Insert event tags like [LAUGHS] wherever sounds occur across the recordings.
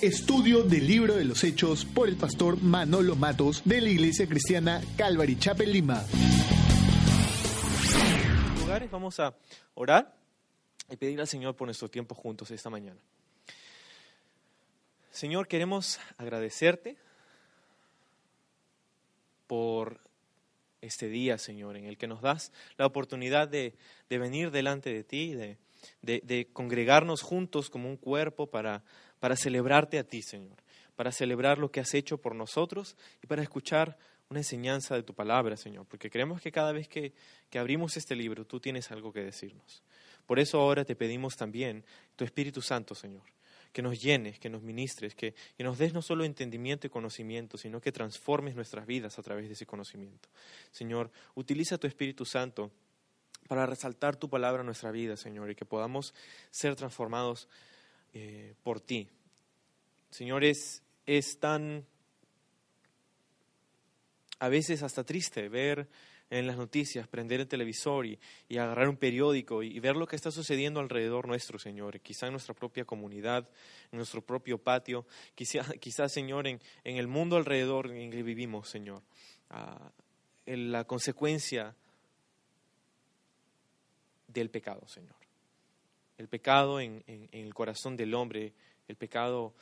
Estudio del libro de los Hechos por el pastor Manolo Matos de la Iglesia Cristiana Calvary Chapel Lima. lugares vamos a orar y pedir al Señor por nuestro tiempo juntos esta mañana. Señor, queremos agradecerte por este día, Señor, en el que nos das la oportunidad de, venir delante de ti, de congregarnos juntos como un cuerpo para, para celebrarte a ti, Señor, para celebrar lo que has hecho por nosotros y para escuchar una enseñanza de tu palabra, Señor, porque creemos que cada vez que, que abrimos este libro tú tienes algo que decirnos. Por eso ahora te pedimos también tu Espíritu Santo, Señor, que nos llenes, que nos ministres, que, que nos des no solo entendimiento y conocimiento, sino que transformes nuestras vidas a través de ese conocimiento. Señor, utiliza tu Espíritu Santo para resaltar tu palabra en nuestra vida, Señor, y que podamos ser transformados eh, por ti. Señor, es, tan a veces hasta triste ver en las noticias, prender el televisor y, y agarrar un periódico y, ver lo que está sucediendo alrededor nuestro, Señor, quizá en nuestra propia comunidad, en nuestro propio patio, quizá, [LAUGHS] quizá Señor, en, en el mundo alrededor en que vivimos, Señor. En la consecuencia del pecado, Señor. El pecado en, el corazón del hombre, el pecado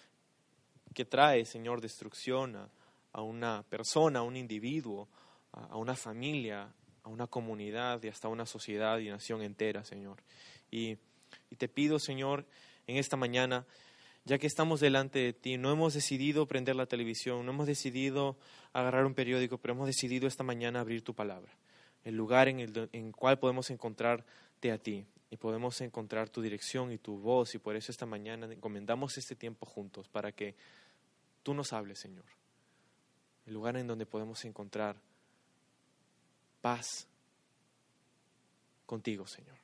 que trae, Señor, destrucción a, a una persona, a un individuo, a una familia, a una comunidad y hasta una sociedad y nación entera, Señor. Y, te pido, Señor, en esta mañana, ya que estamos delante de ti, no hemos decidido prender la televisión, no hemos decidido agarrar un periódico, pero hemos decidido esta mañana abrir tu palabra, el lugar en el cual podemos encontrarte a ti y podemos encontrar tu dirección y tu voz y por eso esta mañana encomendamos este tiempo juntos para que tú nos hables, Señor el lugar en donde podemos encontrar paz contigo, Señor.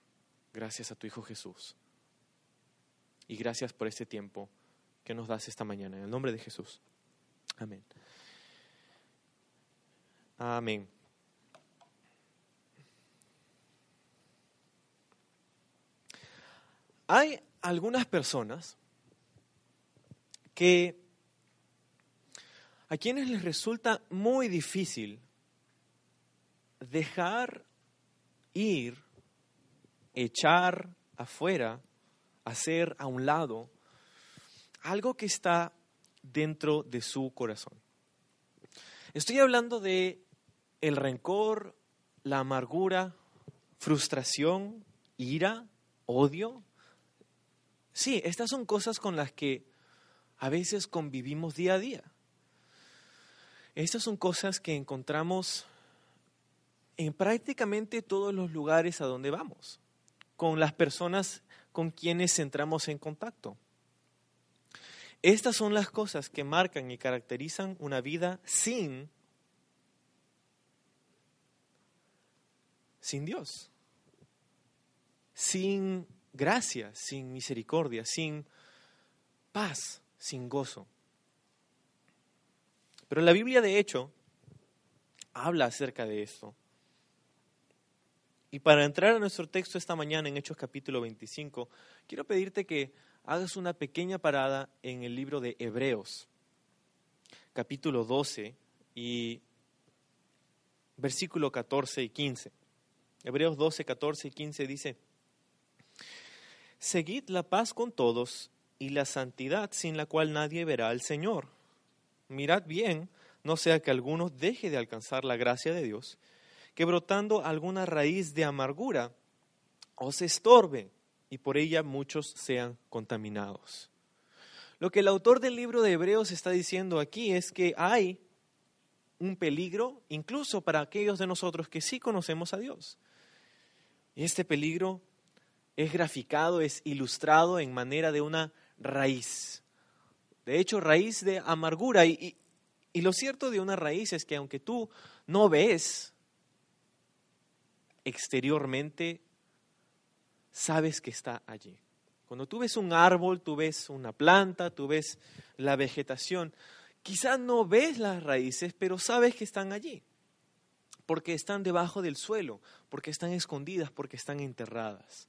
Gracias a tu Hijo Jesús. Y gracias por este tiempo que nos das esta mañana. En el nombre de Jesús. Amén. Amén. Hay algunas personas que a quienes les resulta muy difícil dejar ir, echar afuera, hacer a un lado algo que está dentro de su corazón. Estoy hablando de el rencor, la amargura, frustración, ira, odio. Sí, estas son cosas con las que a veces convivimos día a día. Estas son cosas que encontramos en prácticamente todos los lugares a donde vamos, con las personas con quienes entramos en contacto. Estas son las cosas que marcan y caracterizan una vida sin sin Dios, sin gracia, sin misericordia, sin paz, sin gozo. Pero la Biblia, de hecho, habla acerca de esto. Y para entrar a nuestro texto esta mañana en Hechos capítulo 25, quiero pedirte que hagas una pequeña parada en el libro de Hebreos, capítulo 12 y versículo 14 y 15. Hebreos 12, 14 y 15 dice, Seguid la paz con todos y la santidad sin la cual nadie verá al Señor mirad bien, no sea que alguno deje de alcanzar la gracia de Dios, que brotando alguna raíz de amargura os estorbe y por ella muchos sean contaminados. Lo que el autor del libro de Hebreos está diciendo aquí es que hay un peligro incluso para aquellos de nosotros que sí conocemos a Dios. Y este peligro es graficado, es ilustrado en manera de una raíz. De hecho, raíz de amargura. Y, lo cierto de una raíz es que aunque tú no ves exteriormente, sabes que está allí. Cuando tú ves un árbol, tú ves una planta, tú ves la vegetación, quizás no ves las raíces, pero sabes que están allí, porque están debajo del suelo, porque están escondidas, porque están enterradas.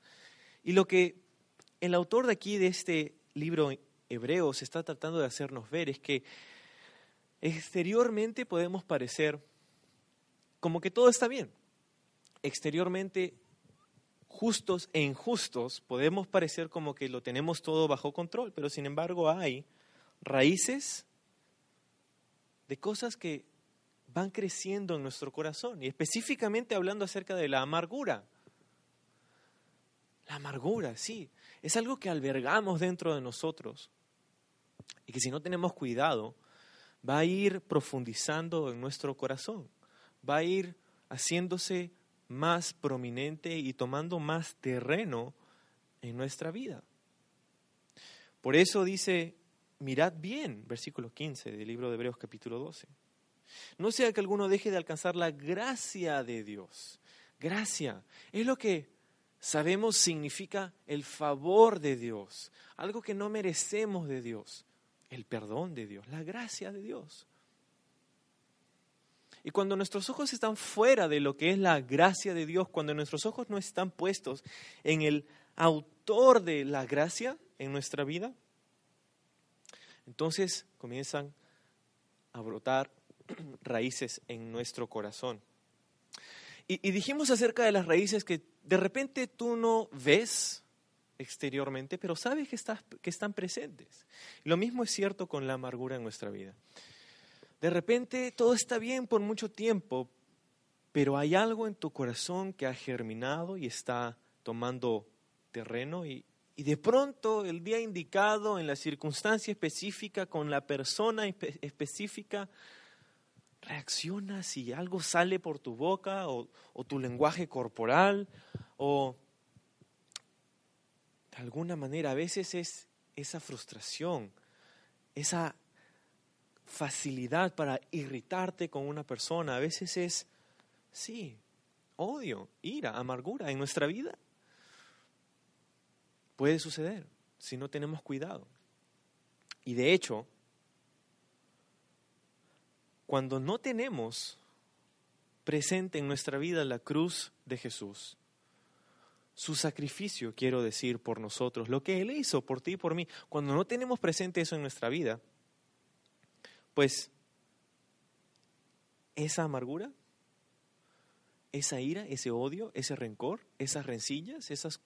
Y lo que el autor de aquí, de este libro hebreo, se está tratando de hacernos ver es que exteriormente podemos parecer como que todo está bien. Exteriormente justos e injustos podemos parecer como que lo tenemos todo bajo control, pero sin embargo hay raíces de cosas que van creciendo en nuestro corazón y específicamente hablando acerca de la amargura. La amargura, sí, es algo que albergamos dentro de nosotros y que si no tenemos cuidado va a ir profundizando en nuestro corazón, va a ir haciéndose más prominente y tomando más terreno en nuestra vida. Por eso dice, mirad bien, versículo 15 del libro de Hebreos capítulo 12. No sea que alguno deje de alcanzar la gracia de Dios. Gracia es lo que sabemos significa el favor de Dios, algo que no merecemos de Dios, el perdón de Dios, la gracia de Dios. Y cuando nuestros ojos están fuera de lo que es la gracia de Dios, cuando nuestros ojos no están puestos en el autor de la gracia en nuestra vida, entonces comienzan a brotar [CLEARS THROAT] raíces en nuestro corazón. Y, dijimos acerca de las raíces que de repente tú no ves exteriormente, pero sabes que, están presentes. lo mismo es cierto con la amargura en nuestra vida. De repente todo está bien por mucho tiempo, pero hay algo en tu corazón que ha germinado y está tomando terreno y, y de pronto el día indicado, en la circunstancia específica, con la persona específica, reaccionas y algo sale por tu boca o, tu lenguaje corporal o de alguna manera a veces es esa frustración, esa facilidad para irritarte con una persona, a veces es, sí, odio, ira, amargura en nuestra vida. Puede suceder si no tenemos cuidado. Y de hecho, cuando no tenemos presente en nuestra vida la cruz de Jesús, su sacrificio, quiero decir, por nosotros, lo que Él hizo por ti y por mí, cuando no tenemos presente eso en nuestra vida, pues esa amargura, esa ira, ese odio, ese rencor, esas rencillas, esas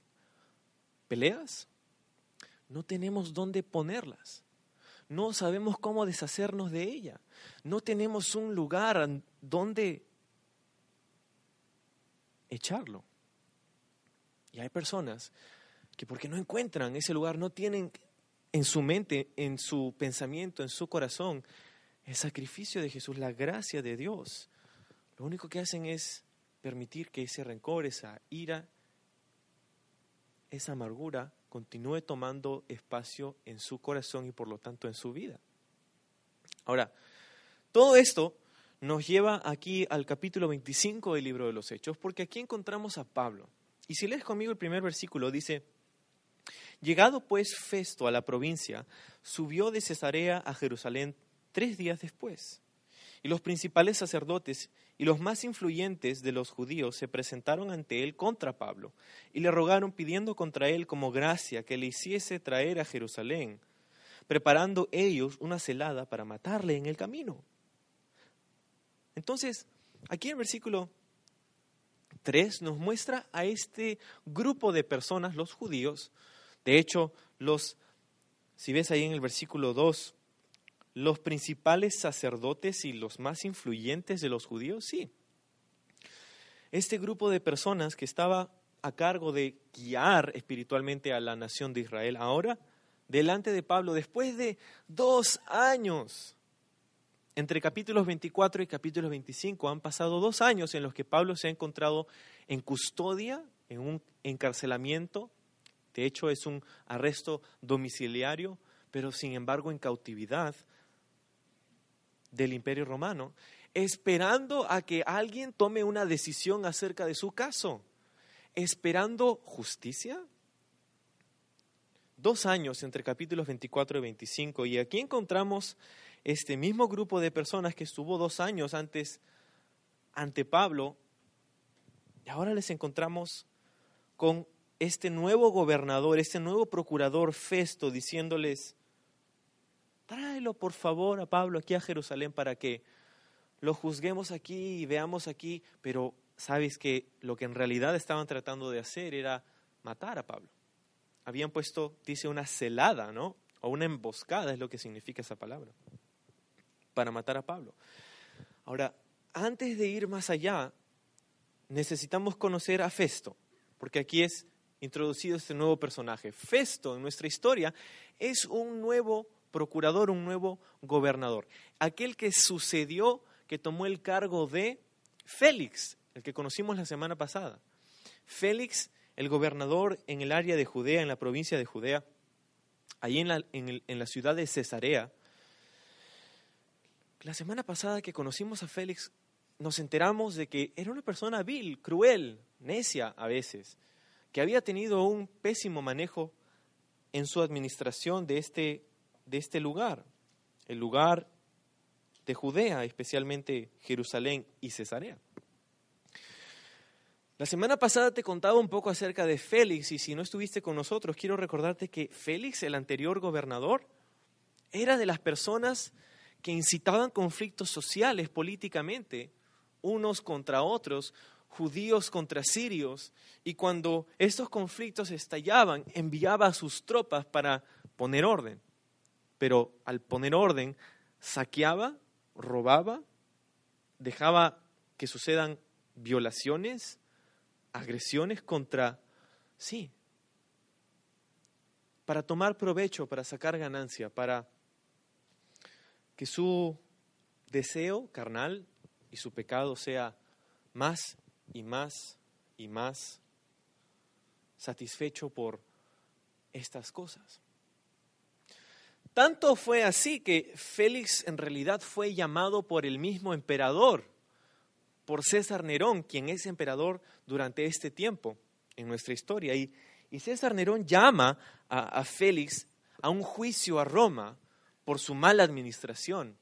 peleas, no tenemos dónde ponerlas no sabemos cómo deshacernos de ella. No tenemos un lugar donde echarlo. Y hay personas que porque no encuentran ese lugar, no tienen en su mente, en su pensamiento, en su corazón, el sacrificio de Jesús, la gracia de Dios. Lo único que hacen es permitir que ese rencor, esa ira, esa amargura continúe tomando espacio en su corazón y por lo tanto en su vida. Ahora, todo esto nos lleva aquí al capítulo 25 del libro de los Hechos, porque aquí encontramos a Pablo. Y si lees conmigo el primer versículo, dice, Llegado pues Festo a la provincia, subió de Cesarea a Jerusalén tres días después. Y los principales sacerdotes y los más influyentes de los judíos se presentaron ante él contra Pablo y le rogaron pidiendo contra él como gracia que le hiciese traer a Jerusalén, preparando ellos una celada para matarle en el camino. Entonces, aquí en el versículo 3 nos muestra a este grupo de personas, los judíos, de hecho, los, si ves ahí en el versículo 2, los principales sacerdotes y los más influyentes de los judíos? Sí. Este grupo de personas que estaba a cargo de guiar espiritualmente a la nación de Israel, ahora, delante de Pablo, después de dos años, entre capítulos 24 y capítulos 25, han pasado dos años en los que Pablo se ha encontrado en custodia, en un encarcelamiento De hecho, es un arresto domiciliario, pero sin embargo en cautividad del imperio romano, esperando a que alguien tome una decisión acerca de su caso, esperando justicia. Dos años entre capítulos 24 y 25, y aquí encontramos este mismo grupo de personas que estuvo dos años antes ante Pablo, y ahora les encontramos con este nuevo gobernador, este nuevo procurador Festo, diciéndoles, tráelo por favor a Pablo aquí a Jerusalén para que lo juzguemos aquí y veamos aquí, pero sabes que lo que en realidad estaban tratando de hacer era matar a Pablo. Habían puesto, dice, una celada, ¿no? O una emboscada es lo que significa esa palabra, para matar a Pablo. Ahora, antes de ir más allá, necesitamos conocer a Festo, porque aquí es introducido este nuevo personaje. Festo en nuestra historia es un nuevo procurador, un nuevo gobernador. Aquel que sucedió, que tomó el cargo de Félix, el que conocimos la semana pasada. Félix, el gobernador en el área de Judea, en la provincia de Judea, ahí en la, en, en la ciudad de Cesarea. La semana pasada que conocimos a Félix, nos enteramos de que era una persona vil, cruel, necia a veces, que había tenido un pésimo manejo en su administración de este de este lugar, el lugar de Judea, especialmente Jerusalén y Cesarea. La semana pasada te contaba un poco acerca de Félix y si no estuviste con nosotros, quiero recordarte que Félix, el anterior gobernador, era de las personas que incitaban conflictos sociales políticamente, unos contra otros, judíos contra sirios, y cuando estos conflictos estallaban, enviaba a sus tropas para poner orden pero al poner orden, saqueaba, robaba, dejaba que sucedan violaciones, agresiones contra, sí, para tomar provecho, para sacar ganancia, para que su deseo carnal y su pecado sea más y más y más satisfecho por estas cosas. Tanto fue así que Félix en realidad fue llamado por el mismo emperador, por César Nerón, quien es emperador durante este tiempo en nuestra historia. Y, César Nerón llama a, Félix a un juicio a Roma por su mala administración.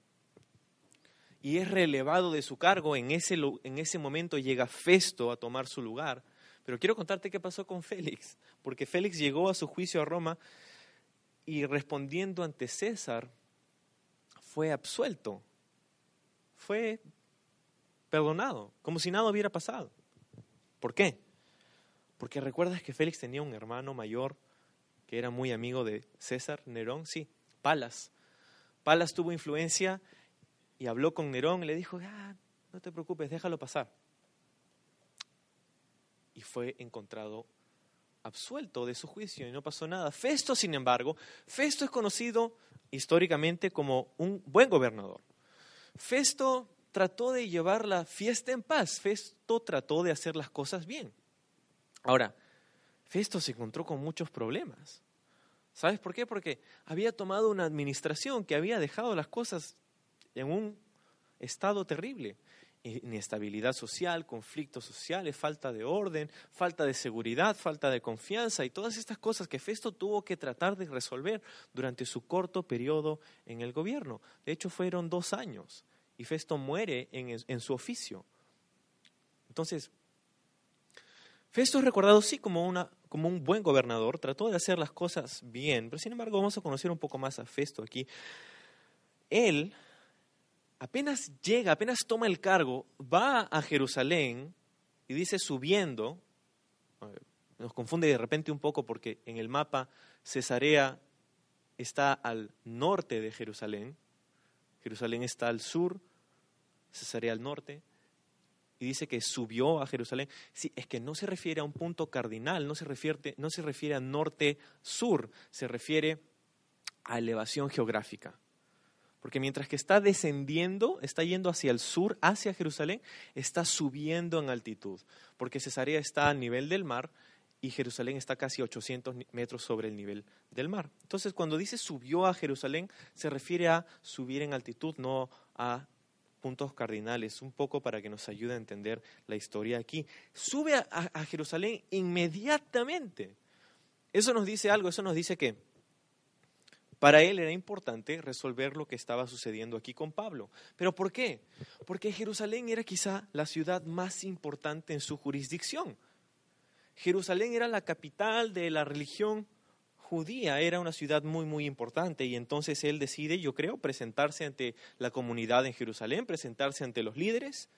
Y es relevado de su cargo. En ese, en ese momento llega Festo a tomar su lugar. Pero quiero contarte qué pasó con Félix, porque Félix llegó a su juicio a Roma y respondiendo ante César, fue absuelto, fue perdonado, como si nada hubiera pasado. ¿Por qué? Porque recuerdas que Félix tenía un hermano mayor que era muy amigo de César, Nerón, sí, Palas. Palas tuvo influencia y habló con Nerón y le dijo, ah, no te preocupes, déjalo pasar. Y fue encontrado absuelto de su juicio y no pasó nada. Festo, sin embargo, Festo es conocido históricamente como un buen gobernador. Festo trató de llevar la fiesta en paz, Festo trató de hacer las cosas bien. Ahora, Festo se encontró con muchos problemas. ¿Sabes por qué? Porque había tomado una administración que había dejado las cosas en un estado terrible inestabilidad social, conflictos sociales, falta de orden, falta de seguridad, falta de confianza y todas estas cosas que Festo tuvo que tratar de resolver durante su corto periodo en el gobierno. De hecho, fueron dos años y Festo muere en, su oficio. Entonces, Festo es recordado sí como, una, como un buen gobernador, trató de hacer las cosas bien, pero sin embargo vamos a conocer un poco más a Festo aquí. Él apenas llega, apenas toma el cargo, va a Jerusalén y dice subiendo, nos confunde de repente un poco porque en el mapa Cesarea está al norte de Jerusalén, Jerusalén está al sur, Cesarea al norte, y dice que subió a Jerusalén. Sí, es que no se refiere a un punto cardinal, no se refiere, no se refiere a norte-sur, se refiere a elevación geográfica. Porque mientras que está descendiendo, está yendo hacia el sur, hacia Jerusalén, está subiendo en altitud. Porque Cesarea está al nivel del mar y Jerusalén está casi 800 metros sobre el nivel del mar. Entonces, cuando dice subió a Jerusalén, se refiere a subir en altitud, no a puntos cardinales, un poco para que nos ayude a entender la historia aquí. Sube a, a Jerusalén inmediatamente. Eso nos dice algo, eso nos dice que para él era importante resolver lo que estaba sucediendo aquí con Pablo. ¿Pero por qué? Porque Jerusalén era quizá la ciudad más importante en su jurisdicción. Jerusalén era la capital de la religión judía, era una ciudad muy, muy importante y entonces él decide, yo creo, presentarse ante la comunidad en Jerusalén, presentarse ante los líderes.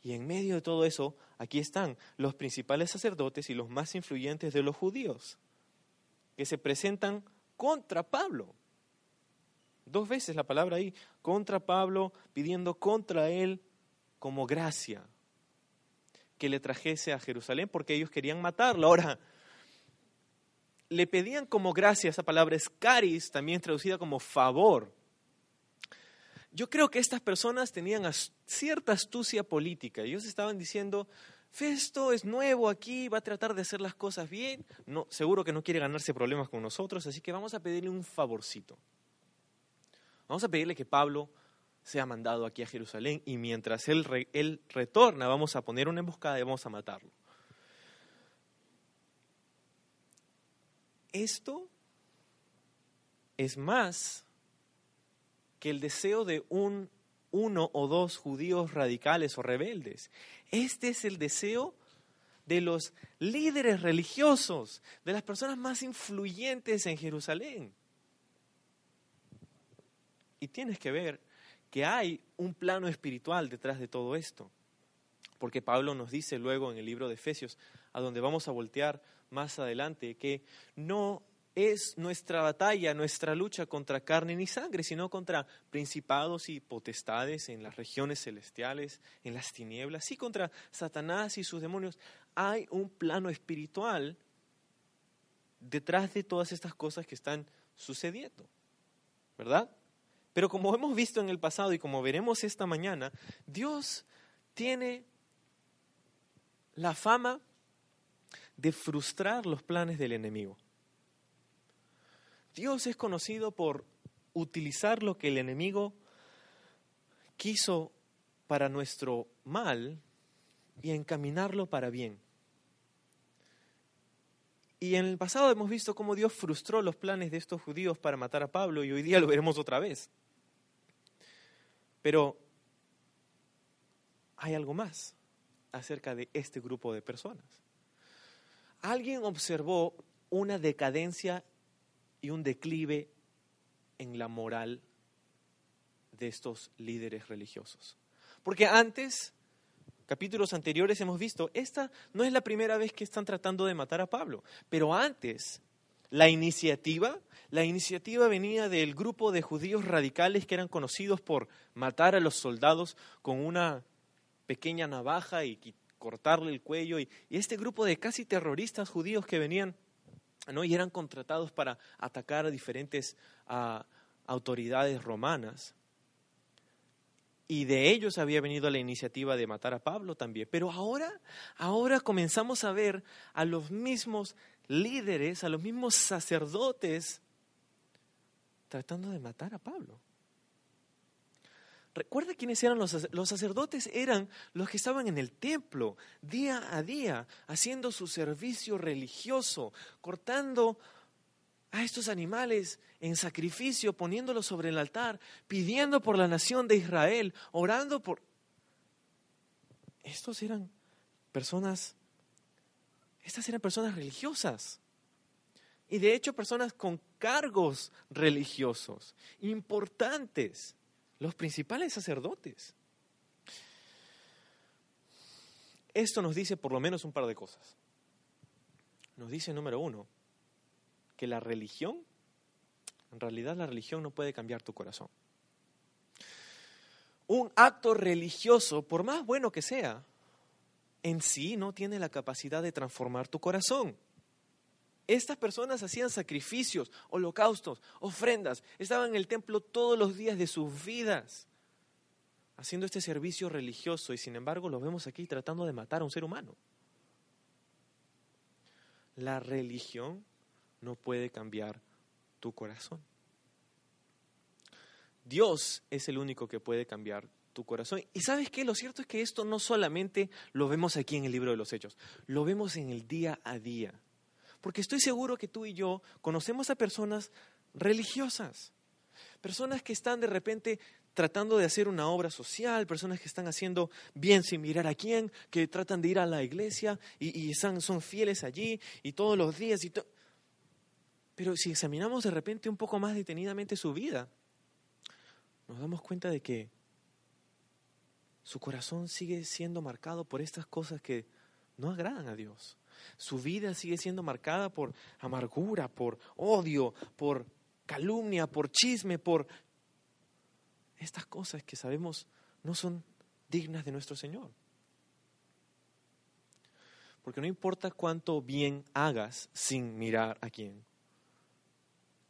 Y en medio de todo eso, aquí están los principales sacerdotes y los más influyentes de los judíos, que se presentan contra Pablo. Dos veces la palabra ahí, contra Pablo, pidiendo contra él como gracia que le trajese a Jerusalén porque ellos querían matarlo. Ahora, le pedían como gracia, esa palabra es caris, también traducida como favor. Yo creo que estas personas tenían cierta astucia política. Ellos estaban diciendo, Festo es nuevo aquí, va a tratar de hacer las cosas bien. No, seguro que no quiere ganarse problemas con nosotros, así que vamos a pedirle un favorcito. Vamos a pedirle que Pablo sea mandado aquí a Jerusalén y mientras él, él retorna vamos a poner una emboscada y vamos a matarlo. Esto es más que el deseo de un uno o dos judíos radicales o rebeldes. Este es el deseo de los líderes religiosos, de las personas más influyentes en Jerusalén. Y tienes que ver que hay un plano espiritual detrás de todo esto. Porque Pablo nos dice luego en el libro de Efesios, a donde vamos a voltear más adelante, que no es nuestra batalla, nuestra lucha contra carne ni sangre, sino contra principados y potestades en las regiones celestiales, en las tinieblas, sí contra Satanás y sus demonios. Hay un plano espiritual detrás de todas estas cosas que están sucediendo, ¿verdad? Pero como hemos visto en el pasado y como veremos esta mañana, Dios tiene la fama de frustrar los planes del enemigo. Dios es conocido por utilizar lo que el enemigo quiso para nuestro mal y encaminarlo para bien. Y en el pasado hemos visto cómo Dios frustró los planes de estos judíos para matar a Pablo y hoy día lo veremos otra vez. Pero hay algo más acerca de este grupo de personas. Alguien observó una decadencia y un declive en la moral de estos líderes religiosos. Porque antes, capítulos anteriores hemos visto, esta no es la primera vez que están tratando de matar a Pablo, pero antes la iniciativa, la iniciativa venía del grupo de judíos radicales que eran conocidos por matar a los soldados con una pequeña navaja y cortarle el cuello, y, y este grupo de casi terroristas judíos que venían ¿no? y eran contratados para atacar a diferentes autoridades romanas. Y de ellos había venido la iniciativa de matar a Pablo también. Pero ahora, ahora comenzamos a ver a los mismos líderes, a los mismos sacerdotes tratando de matar a Pablo. Recuerda quiénes eran los, sacerdotes, eran los que estaban en el templo día a día, haciendo su servicio religioso, cortando a estos animales en sacrificio, poniéndolos sobre el altar, pidiendo por la nación de Israel, orando por... Estos eran personas, estas eran personas religiosas. Y de hecho personas con cargos religiosos importantes los principales sacerdotes. Esto nos dice por lo menos un par de cosas. Nos dice, número uno, que la religión, en realidad la religión no puede cambiar tu corazón. Un acto religioso, por más bueno que sea, en sí no tiene la capacidad de transformar tu corazón. Estas personas hacían sacrificios, holocaustos, ofrendas, estaban en el templo todos los días de sus vidas, haciendo este servicio religioso y sin embargo lo vemos aquí tratando de matar a un ser humano. La religión no puede cambiar tu corazón. Dios es el único que puede cambiar tu corazón. Y sabes qué, lo cierto es que esto no solamente lo vemos aquí en el libro de los Hechos, lo vemos en el día a día. Porque estoy seguro que tú y yo conocemos a personas religiosas, personas que están de repente tratando de hacer una obra social, personas que están haciendo bien sin mirar a quién, que tratan de ir a la iglesia y, son, fieles allí y todos los días. Y Pero si examinamos de repente un poco más detenidamente su vida, nos damos cuenta de que su corazón sigue siendo marcado por estas cosas que no agradan a Dios. Su vida sigue siendo marcada por amargura, por odio, por calumnia, por chisme, por estas cosas que sabemos no son dignas de nuestro Señor. Porque no importa cuánto bien hagas sin mirar a quién.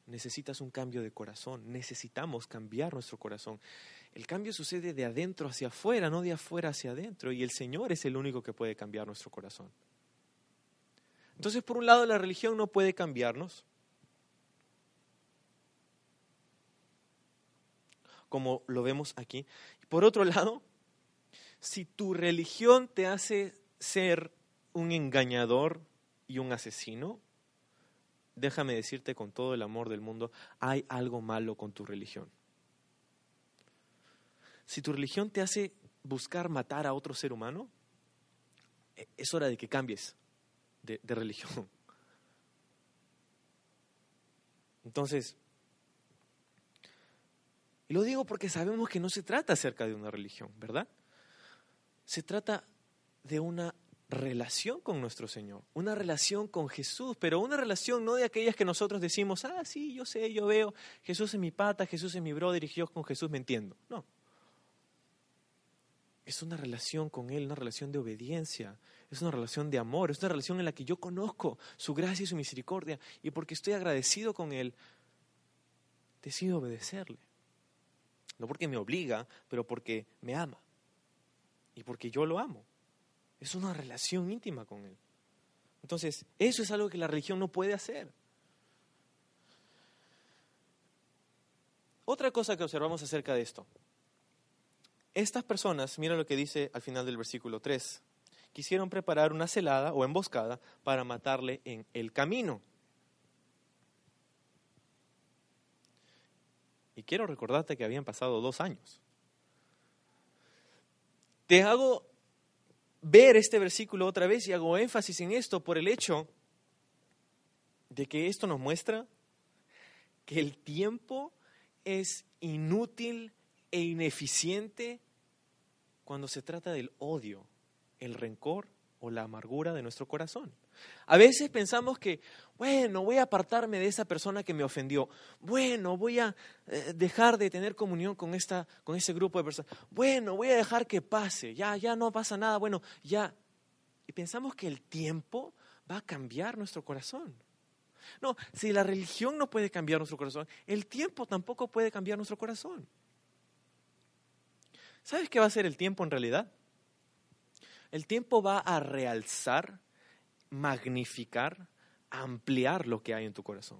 Necesitas un cambio de corazón, necesitamos cambiar nuestro corazón. El cambio sucede de adentro hacia afuera, no de afuera hacia adentro, y el Señor es el único que puede cambiar nuestro corazón. Entonces, por un lado, la religión no puede cambiarnos, como lo vemos aquí. Por otro lado, si tu religión te hace ser un engañador y un asesino, déjame decirte con todo el amor del mundo, hay algo malo con tu religión. Si tu religión te hace buscar matar a otro ser humano, e, es hora de que cambies de, religión. Entonces, y lo digo porque sabemos que no se trata acerca de una religión, ¿verdad? Se trata de una relación con nuestro Señor, una relación con Jesús, pero una relación no de aquellas que nosotros decimos, ah, sí, yo sé, yo veo, Jesús es mi pata, Jesús es mi brother y con Jesús me entiendo. No. Es una relación con Él, una relación de obediencia, es una relación de amor, es una relación en la que yo conozco su gracia y su misericordia y porque estoy agradecido con Él, decido obedecerle. No porque me obliga, pero porque me ama y porque yo lo amo. Es una relación íntima con Él. Entonces, eso es algo que la religión no puede hacer. Otra cosa que observamos acerca de esto. Estas personas, mira lo que dice al final del versículo 3, quisieron preparar una celada o emboscada para matarle en el camino. Y quiero recordarte que habían pasado dos años. Te hago ver este versículo otra vez y hago énfasis en esto por el hecho de que esto nos muestra que el tiempo es inútil e ineficiente cuando se trata del odio, el rencor o la amargura de nuestro corazón. A veces pensamos que, bueno, voy a apartarme de esa persona que me ofendió. Bueno, voy a eh, dejar de tener comunión con, esta, con ese grupo de personas. Bueno, voy a dejar que pase. Ya, ya no pasa nada. Bueno, ya. Y pensamos que el tiempo va a cambiar nuestro corazón. No, si la religión no puede cambiar nuestro corazón, el tiempo tampoco puede cambiar nuestro corazón. ¿Sabes qué va a ser el tiempo en realidad? El tiempo va a realzar magnificar, ampliar lo que hay en tu corazón.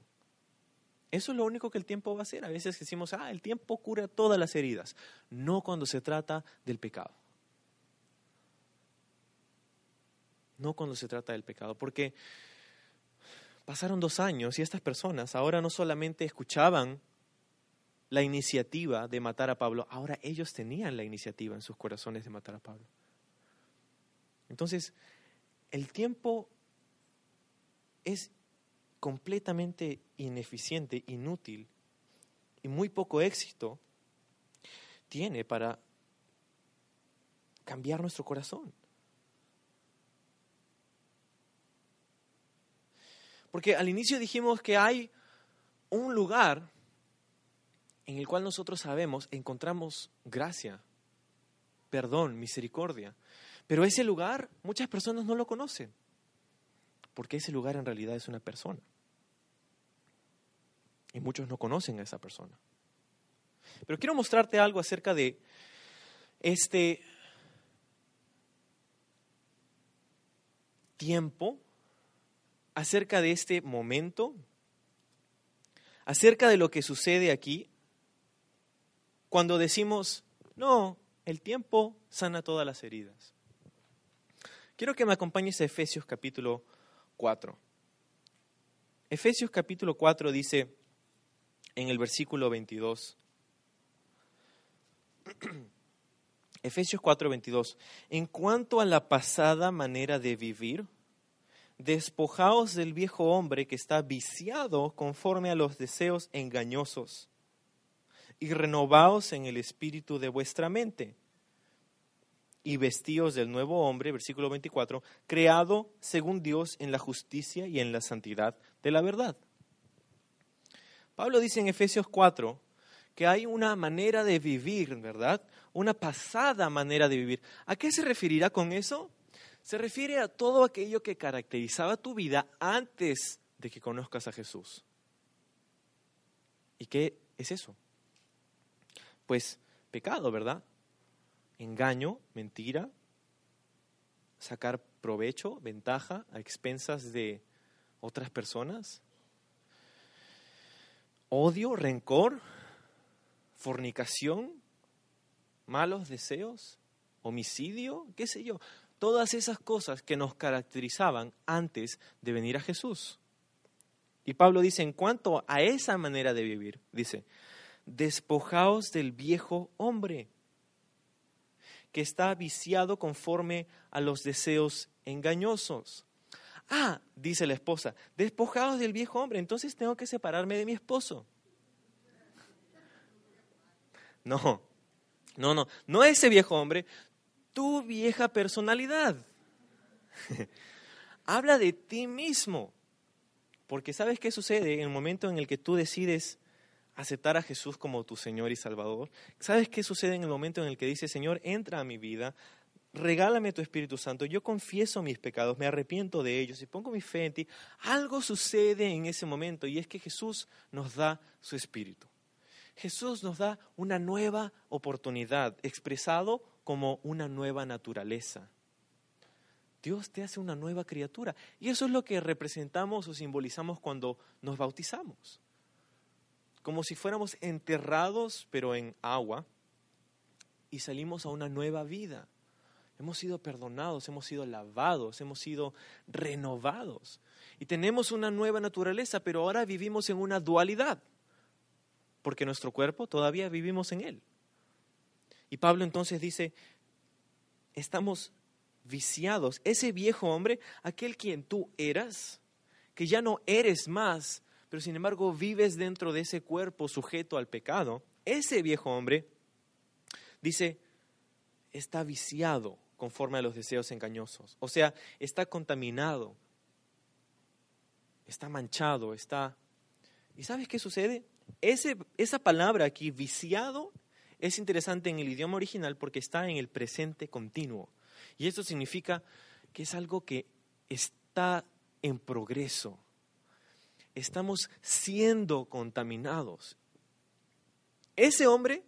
Eso es lo único que el tiempo va a hacer. A veces decimos, ah, el tiempo cura todas las heridas. No cuando se trata del pecado. No cuando se trata del pecado. Porque pasaron dos años y estas personas ahora no solamente escuchaban la iniciativa de matar a Pablo, ahora ellos tenían la iniciativa en sus corazones de matar a Pablo. Entonces, el tiempo es completamente ineficiente, inútil y muy poco éxito tiene para cambiar nuestro corazón. Porque al inicio dijimos que hay un lugar en el cual nosotros sabemos, encontramos gracia, perdón, misericordia. Pero ese lugar muchas personas no lo conocen porque ese lugar en realidad es una persona. Y muchos no conocen a esa persona. Pero quiero mostrarte algo acerca de este tiempo acerca de este momento, acerca de lo que sucede aquí, cuando decimos, no, el tiempo sana todas las heridas. Quiero que me acompañes a Efesios capítulo 4. Efesios capítulo 4 dice en el versículo 22, [CLEARS THROAT] Efesios 4, 22, en cuanto a la pasada manera de vivir, despojaos del viejo hombre que está viciado conforme a los deseos engañosos y renovaos en el espíritu de vuestra mente y vestíos del nuevo hombre, versículo 24, creado según Dios en la justicia y en la santidad de la verdad. Pablo dice en Efesios 4 que hay una manera de vivir, ¿verdad? Una pasada manera de vivir. ¿A qué se referirá con eso? Se refiere a todo aquello que caracterizaba tu vida antes de que conozcas a Jesús. ¿Y qué es eso? Pues pecado, ¿verdad? Engaño, mentira, sacar provecho, ventaja a expensas de otras personas, odio, rencor, fornicación, malos deseos, homicidio, qué sé yo, todas esas cosas que nos caracterizaban antes de venir a Jesús. Y Pablo dice, en cuanto a esa manera de vivir, dice, despojaos del viejo hombre que está viciado conforme a los deseos engañosos. Ah, dice la esposa, despojaos del viejo hombre, entonces tengo que separarme de mi esposo. No, no, no, no ese viejo hombre, tu vieja personalidad. [LAUGHS] Habla de ti mismo. Porque ¿sabes qué sucede en el momento en el que tú decides aceptar a Jesús como tu Señor y Salvador? ¿Sabes qué sucede en el momento en el que dices, Señor, entra a mi vida, regálame tu Espíritu Santo, yo confieso mis pecados, me arrepiento de ellos y pongo mi fe en ti? Algo sucede en ese momento y es que Jesús nos da su Espíritu. Jesús nos da una nueva oportunidad, expresado como una nueva naturaleza. Dios te hace una nueva criatura. Y eso es lo que representamos o simbolizamos cuando nos bautizamos. Como si fuéramos enterrados, pero en agua, y salimos a una nueva vida. Hemos sido perdonados, hemos sido lavados, hemos sido renovados. Y tenemos una nueva naturaleza, pero ahora vivimos en una dualidad porque nuestro cuerpo todavía vivimos en él. Y Pablo entonces dice, estamos viciados. Ese viejo hombre, aquel quien tú eras, que ya no eres más, pero sin embargo vives dentro de ese cuerpo sujeto al pecado, ese viejo hombre, dice, está viciado conforme a los deseos engañosos. O sea, está contaminado, está manchado, está... ¿Y sabes qué sucede? esa palabra aquí, viciado, es interesante en el idioma original porque está en el presente continuo. Y esto significa que es algo que está en progreso. Estamos siendo contaminados. Ese hombre,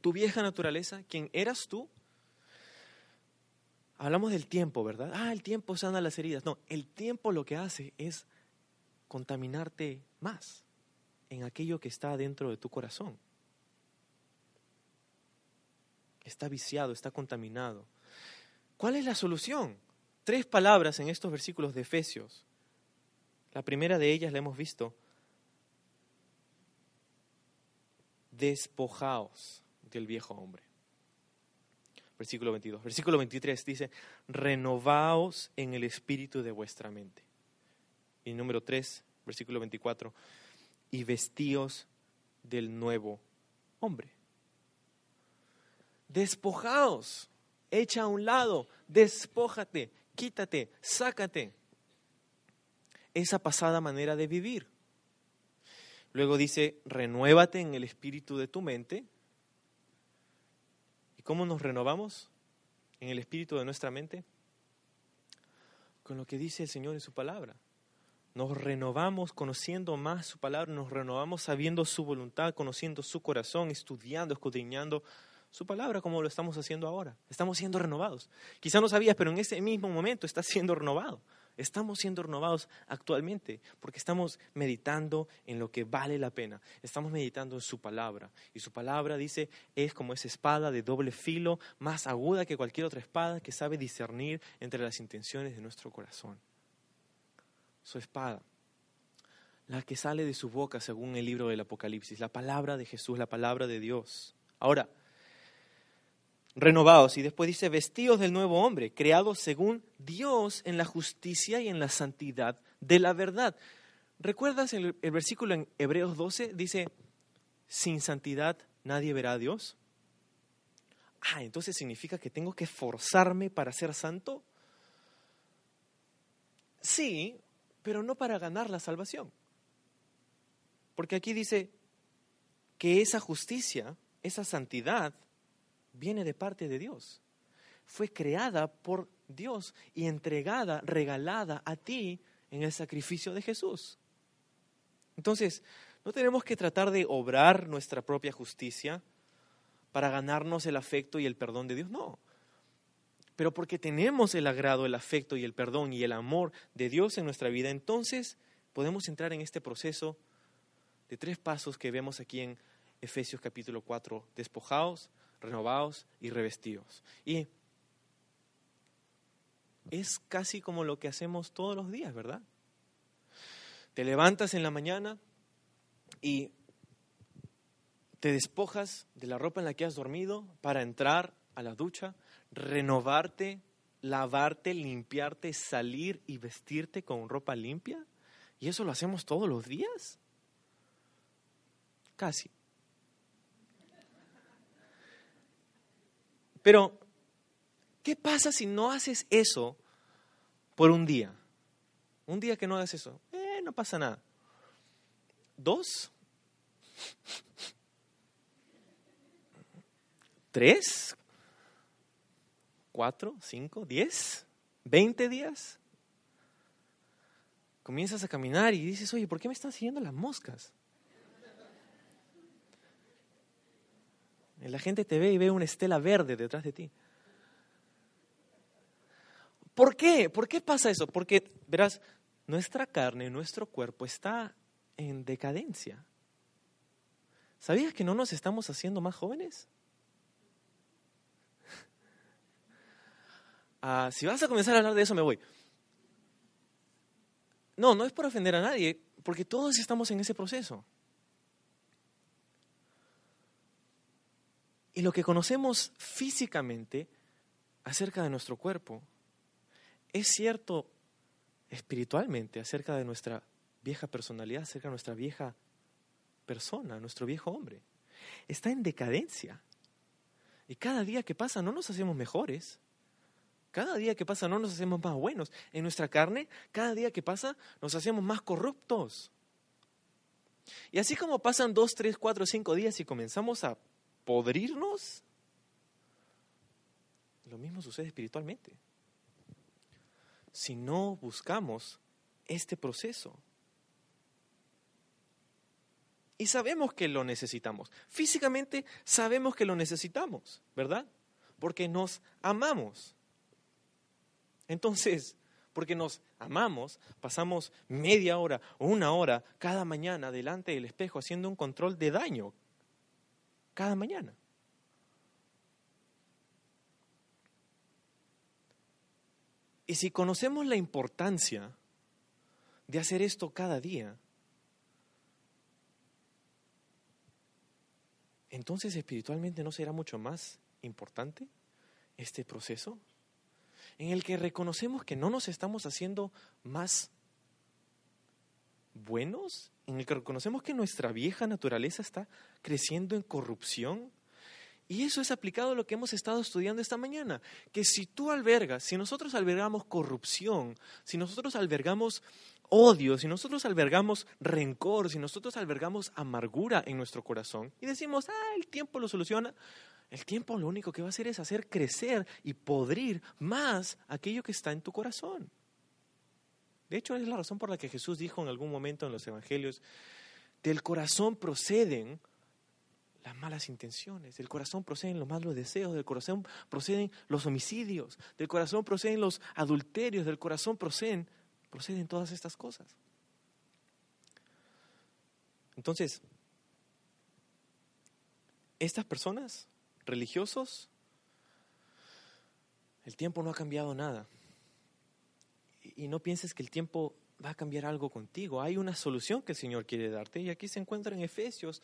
tu vieja naturaleza, quien eras tú, hablamos del tiempo, ¿verdad? Ah, el tiempo sana las heridas. No, el tiempo lo que hace es contaminarte más en aquello que está dentro de tu corazón. Está viciado, está contaminado. ¿Cuál es la solución? Tres palabras en estos versículos de Efesios. La primera de ellas la hemos visto. Despojaos del viejo hombre. Versículo 22. Versículo 23 dice, renovaos en el espíritu de vuestra mente. Y número 3, versículo 24, y vestíos del nuevo hombre. Despojaos, echa a un lado, despójate, quítate, sácate esa pasada manera de vivir. Luego dice, renuévate en el espíritu de tu mente. ¿Y cómo nos renovamos en el espíritu de nuestra mente? Con lo que dice el Señor en su palabra nos renovamos conociendo más su palabra, nos renovamos sabiendo su voluntad, conociendo su corazón, estudiando, escudriñando su palabra como lo estamos haciendo ahora. Estamos siendo renovados. Quizá no sabías, pero en ese mismo momento estás siendo renovado. Estamos siendo renovados actualmente porque estamos meditando en lo que vale la pena. Estamos meditando en su palabra. Y su palabra dice, es como esa espada de doble filo, más aguda que cualquier otra espada que sabe discernir entre las intenciones de nuestro corazón. Su espada, la que sale de su boca según el libro del Apocalipsis, la palabra de Jesús, la palabra de Dios. Ahora, renovados. Y después dice, vestidos del nuevo hombre, creados según Dios en la justicia y en la santidad de la verdad. ¿Recuerdas el, el versículo en Hebreos 12? Dice, sin santidad nadie verá a Dios. Ah, entonces significa que tengo que forzarme para ser santo. Sí, pero no para ganar la salvación. Porque aquí dice que esa justicia, esa santidad, viene de parte de Dios. Fue creada por Dios y entregada, regalada a ti en el sacrificio de Jesús. Entonces, no tenemos que tratar de obrar nuestra propia justicia para ganarnos el afecto y el perdón de Dios, no. Pero porque tenemos el agrado, el afecto y el perdón y el amor de Dios en nuestra vida, entonces podemos entrar en este proceso de tres pasos que vemos aquí en Efesios capítulo 4, despojados, renovados y revestidos. Y es casi como lo que hacemos todos los días, ¿verdad? Te levantas en la mañana y te despojas de la ropa en la que has dormido para entrar a la ducha, renovarte, lavarte, limpiarte, salir y vestirte con ropa limpia. ¿Y eso lo hacemos todos los días? Casi. Pero, ¿qué pasa si no haces eso por un día? Un día que no hagas eso, eh, no pasa nada. ¿Dos? ¿Tres? ¿Cuatro? ¿Cinco? ¿Diez? ¿Veinte días? Comienzas a caminar y dices, oye, ¿por qué me están siguiendo las moscas? La gente te ve y ve una estela verde detrás de ti. ¿Por qué? ¿Por qué pasa eso? Porque, verás, nuestra carne, nuestro cuerpo está en decadencia. ¿Sabías que no nos estamos haciendo más jóvenes? [LAUGHS] Ah, si vas a comenzar a hablar de eso, me voy. No, no es por ofender a nadie, porque todos estamos en ese proceso. Y lo que conocemos físicamente acerca de nuestro cuerpo es cierto espiritualmente acerca de nuestra vieja personalidad, acerca de nuestra vieja persona, nuestro viejo hombre. Está en decadencia. Y cada día que pasa no nos hacemos mejores. Cada día que pasa no nos hacemos más buenos. En nuestra carne, cada día que pasa nos hacemos más corruptos. Y así como pasan dos, tres, cuatro, cinco días y comenzamos a podrirnos, lo mismo sucede espiritualmente. Si no buscamos este proceso. Y sabemos que lo necesitamos. Físicamente sabemos que lo necesitamos, ¿verdad? Porque nos amamos. Entonces, porque nos amamos, pasamos media hora o una hora cada mañana delante del espejo haciendo un control de daño cada mañana. Y si conocemos la importancia de hacer esto cada día, entonces espiritualmente no será mucho más importante este proceso en el que reconocemos que no nos estamos haciendo más buenos, en el que reconocemos que nuestra vieja naturaleza está creciendo en corrupción. Y eso es aplicado a lo que hemos estado estudiando esta mañana, que si tú albergas, si nosotros albergamos corrupción, si nosotros albergamos odio, si nosotros albergamos rencor, si nosotros albergamos amargura en nuestro corazón y decimos, ah, el tiempo lo soluciona, el tiempo lo único que va a hacer es hacer crecer y podrir más aquello que está en tu corazón. De hecho, es la razón por la que Jesús dijo en algún momento en los evangelios, del corazón proceden las malas intenciones, del corazón proceden los malos deseos, del corazón proceden los homicidios, del corazón proceden los adulterios, del corazón proceden proceden todas estas cosas. Entonces, estas personas, religiosos, el tiempo no ha cambiado nada. Y no pienses que el tiempo va a cambiar algo contigo. Hay una solución que el Señor quiere darte y aquí se encuentra en Efesios.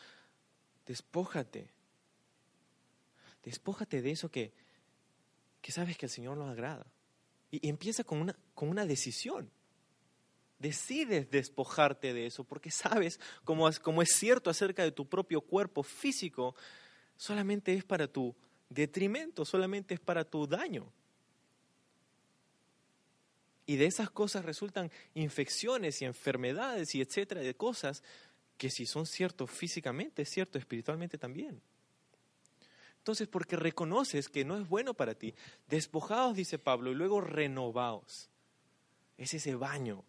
Despójate. Despójate de eso que, que sabes que el Señor no agrada. Y, empieza con una, con una decisión. Decides despojarte de eso porque sabes, como, como es cierto acerca de tu propio cuerpo físico, solamente es para tu detrimento, solamente es para tu daño. Y de esas cosas resultan infecciones y enfermedades y etcétera, de cosas que si son ciertos físicamente, es cierto espiritualmente también. Entonces, porque reconoces que no es bueno para ti, despojados, dice Pablo, y luego renovaos. Es ese baño,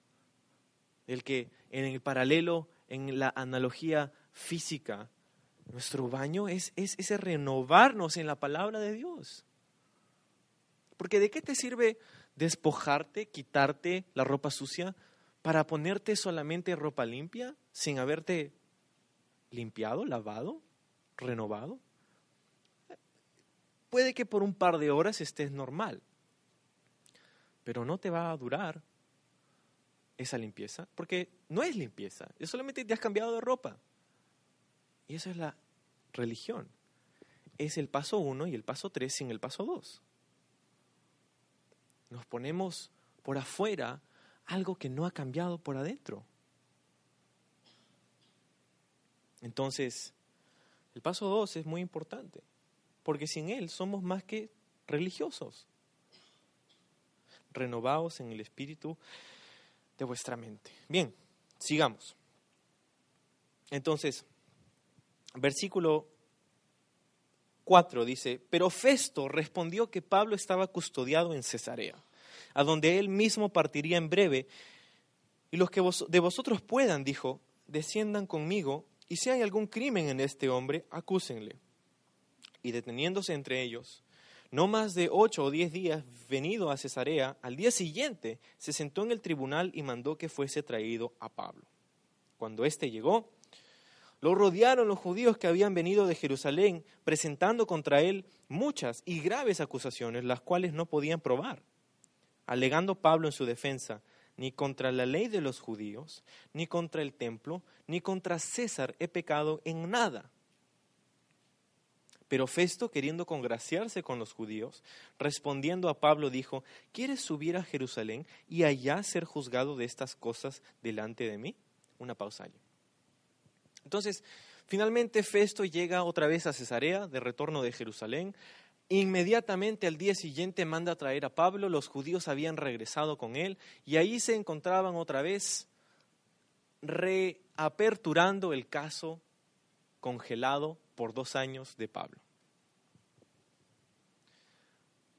el que en el paralelo, en la analogía física, nuestro baño es, es ese renovarnos en la palabra de Dios. Porque ¿de qué te sirve despojarte, quitarte la ropa sucia para ponerte solamente ropa limpia sin haberte limpiado, lavado, renovado? Puede que por un par de horas estés normal, pero no te va a durar esa limpieza, porque no es limpieza, es solamente te has cambiado de ropa. Y eso es la religión. Es el paso uno y el paso tres sin el paso dos nos ponemos por afuera algo que no ha cambiado por adentro. Entonces, el paso dos es muy importante, porque sin él somos más que religiosos, renovados en el espíritu de vuestra mente. Bien, sigamos. Entonces, versículo 4 dice, pero Festo respondió que Pablo estaba custodiado en Cesarea, a donde él mismo partiría en breve, y los que de vosotros puedan, dijo, desciendan conmigo, y si hay algún crimen en este hombre, acúsenle. Y deteniéndose entre ellos, no más de ocho o diez días venido a Cesarea, al día siguiente se sentó en el tribunal y mandó que fuese traído a Pablo. Cuando éste llegó, lo rodearon los judíos que habían venido de Jerusalén, presentando contra él muchas y graves acusaciones, las cuales no podían probar. Alegando Pablo en su defensa, ni contra la ley de los judíos, ni contra el templo, ni contra César he pecado en nada. Pero Festo, queriendo congraciarse con los judíos, respondiendo a Pablo, dijo, ¿quieres subir a Jerusalén y allá ser juzgado de estas cosas delante de mí? Una pausa allí. Entonces, finalmente Festo llega otra vez a Cesarea, de retorno de Jerusalén. Inmediatamente al día siguiente manda a traer a Pablo, los judíos habían regresado con él y ahí se encontraban otra vez reaperturando el caso congelado por dos años de Pablo.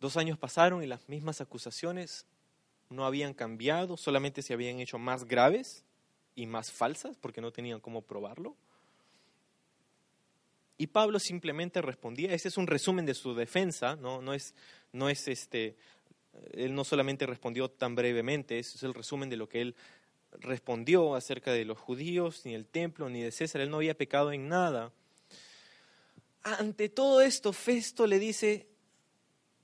Dos años pasaron y las mismas acusaciones no habían cambiado, solamente se habían hecho más graves y más falsas porque no tenían cómo probarlo. Y Pablo simplemente respondía, ese es un resumen de su defensa, no, no, es, no es este, él no solamente respondió tan brevemente, ese es el resumen de lo que él respondió acerca de los judíos, ni el templo, ni de César, él no había pecado en nada. Ante todo esto, Festo le dice,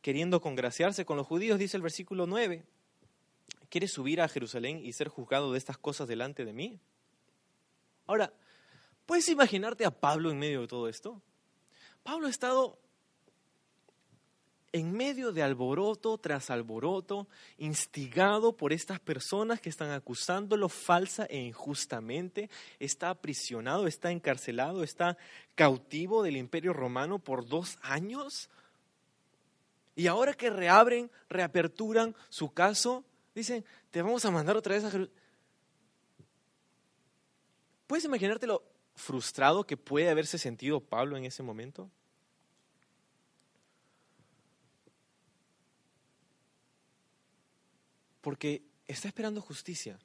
queriendo congraciarse con los judíos, dice el versículo 9, ¿Quieres subir a Jerusalén y ser juzgado de estas cosas delante de mí? Ahora, ¿puedes imaginarte a Pablo en medio de todo esto? Pablo ha estado en medio de alboroto tras alboroto, instigado por estas personas que están acusándolo falsa e injustamente, está aprisionado, está encarcelado, está cautivo del imperio romano por dos años. Y ahora que reabren, reaperturan su caso, Dicen, te vamos a mandar otra vez a Jerusalén. ¿Puedes imaginarte lo frustrado que puede haberse sentido Pablo en ese momento? Porque está esperando justicia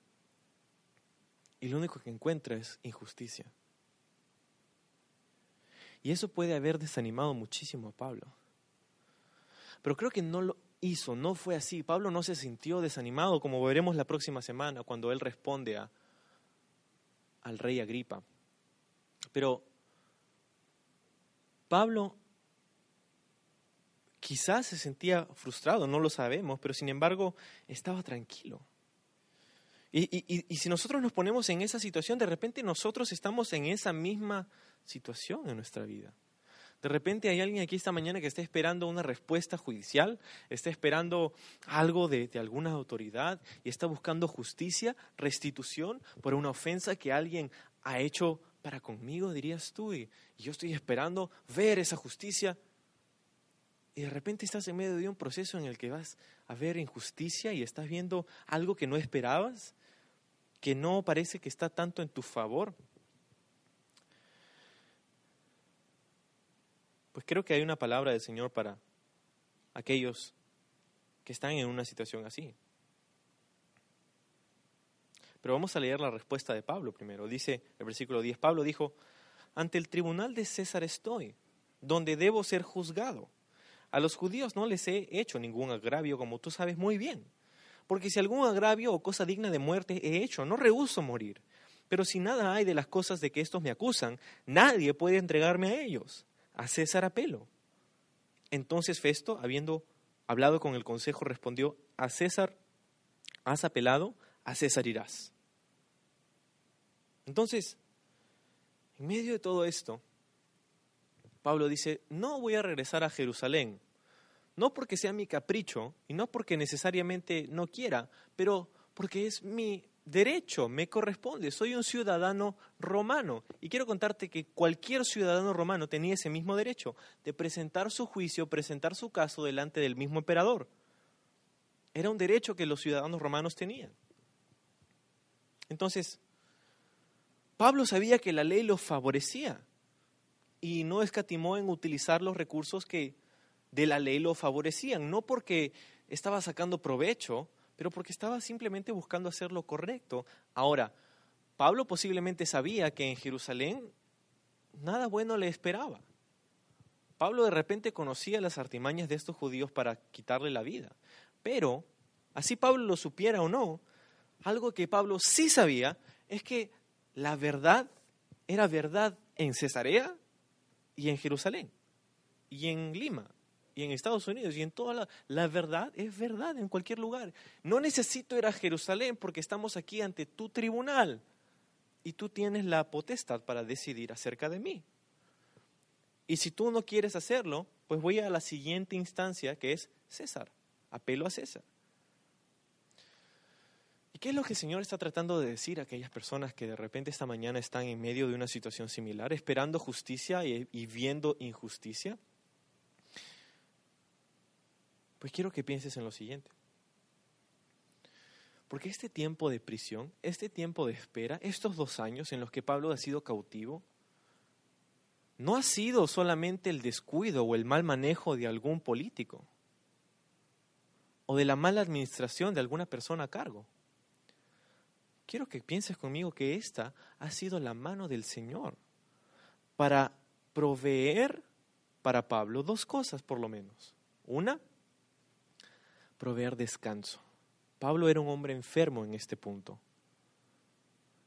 y lo único que encuentra es injusticia. Y eso puede haber desanimado muchísimo a Pablo. Pero creo que no lo, hizo, no fue así. Pablo no se sintió desanimado, como veremos la próxima semana, cuando él responde a, al rey Agripa. Pero Pablo quizás se sentía frustrado, no lo sabemos, pero sin embargo estaba tranquilo. Y, y, si nosotros nos ponemos en esa situación, de repente nosotros estamos en esa misma situación en nuestra vida. De repente hay alguien aquí esta mañana que está esperando una respuesta judicial, está esperando algo de, alguna autoridad y está buscando justicia, restitución por una ofensa que alguien ha hecho para conmigo, dirías tú, y, yo estoy esperando ver esa justicia. Y de repente estás en medio de un proceso en el que vas a ver injusticia y estás viendo algo que no esperabas, que no parece que está tanto en tu favor. Pues creo que hay una palabra del Señor para aquellos que están en una situación así. Pero vamos a leer la respuesta de Pablo primero. Dice el versículo 10, Pablo dijo, ante el tribunal de César estoy, donde debo ser juzgado. A los judíos no les he hecho ningún agravio, como tú sabes muy bien. Porque si algún agravio o cosa digna de muerte he hecho, no rehuso morir. Pero si nada hay de las cosas de que estos me acusan, nadie puede entregarme a ellos a César apelo. Entonces Festo, habiendo hablado con el consejo, respondió, a César has apelado, a César irás. Entonces, en medio de todo esto, Pablo dice, no voy a regresar a Jerusalén, no porque sea mi capricho y no porque necesariamente no quiera, pero porque es mi derecho, me corresponde, soy un ciudadano romano. Y quiero contarte que cualquier ciudadano romano tenía ese mismo derecho de presentar su juicio, presentar su caso delante del mismo emperador. Era un derecho que los ciudadanos romanos tenían. Entonces, Pablo sabía que la ley los favorecía y no escatimó en utilizar los recursos que de la ley lo favorecían, no porque estaba sacando provecho, pero porque estaba simplemente buscando hacer lo correcto. Ahora, Pablo posiblemente sabía que en Jerusalén nada bueno le esperaba. Pablo de repente conocía las artimañas de estos judíos para quitarle la vida. Pero, así Pablo lo supiera o no, algo que Pablo sí sabía es que la verdad era verdad en Cesarea y en Jerusalén y en Lima y en Estados Unidos y en toda la, verdad es verdad en cualquier lugar. No necesito ir a Jerusalén porque estamos aquí ante tu tribunal y tú tienes la potestad para decidir acerca de mí. Y si tú no quieres hacerlo, pues voy a la siguiente instancia que es César. Apelo a César. ¿Y qué es lo que el Señor está tratando de decir a aquellas personas que de repente esta mañana están en medio de una situación similar, esperando justicia y, y viendo injusticia? Pues quiero que pienses en lo siguiente. Porque este tiempo de prisión, este tiempo de espera, estos dos años en los que Pablo ha sido cautivo, no ha sido solamente el descuido o el mal manejo de algún político o de la mala administración de alguna persona a cargo. Quiero que pienses conmigo que esta ha sido la mano del Señor para proveer para Pablo dos cosas por lo menos. Una, proveer descanso. Pablo era un hombre enfermo en este punto.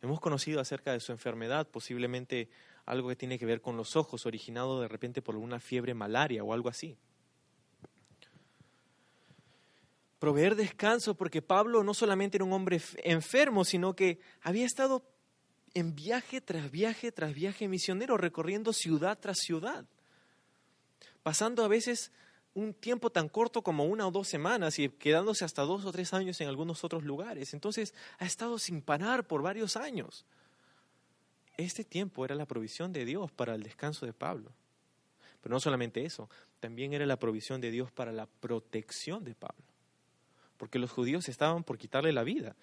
Hemos conocido acerca de su enfermedad, posiblemente algo que tiene que ver con los ojos, originado de repente por una fiebre malaria o algo así. Proveer descanso porque Pablo no solamente era un hombre enfermo, sino que había estado en viaje tras viaje tras viaje misionero, recorriendo ciudad tras ciudad, pasando a veces un tiempo tan corto como una o dos semanas y quedándose hasta dos o tres años en algunos otros lugares. Entonces ha estado sin parar por varios años. Este tiempo era la provisión de Dios para el descanso de Pablo. Pero no solamente eso, también era la provisión de Dios para la protección de Pablo. Porque los judíos estaban por quitarle la vida.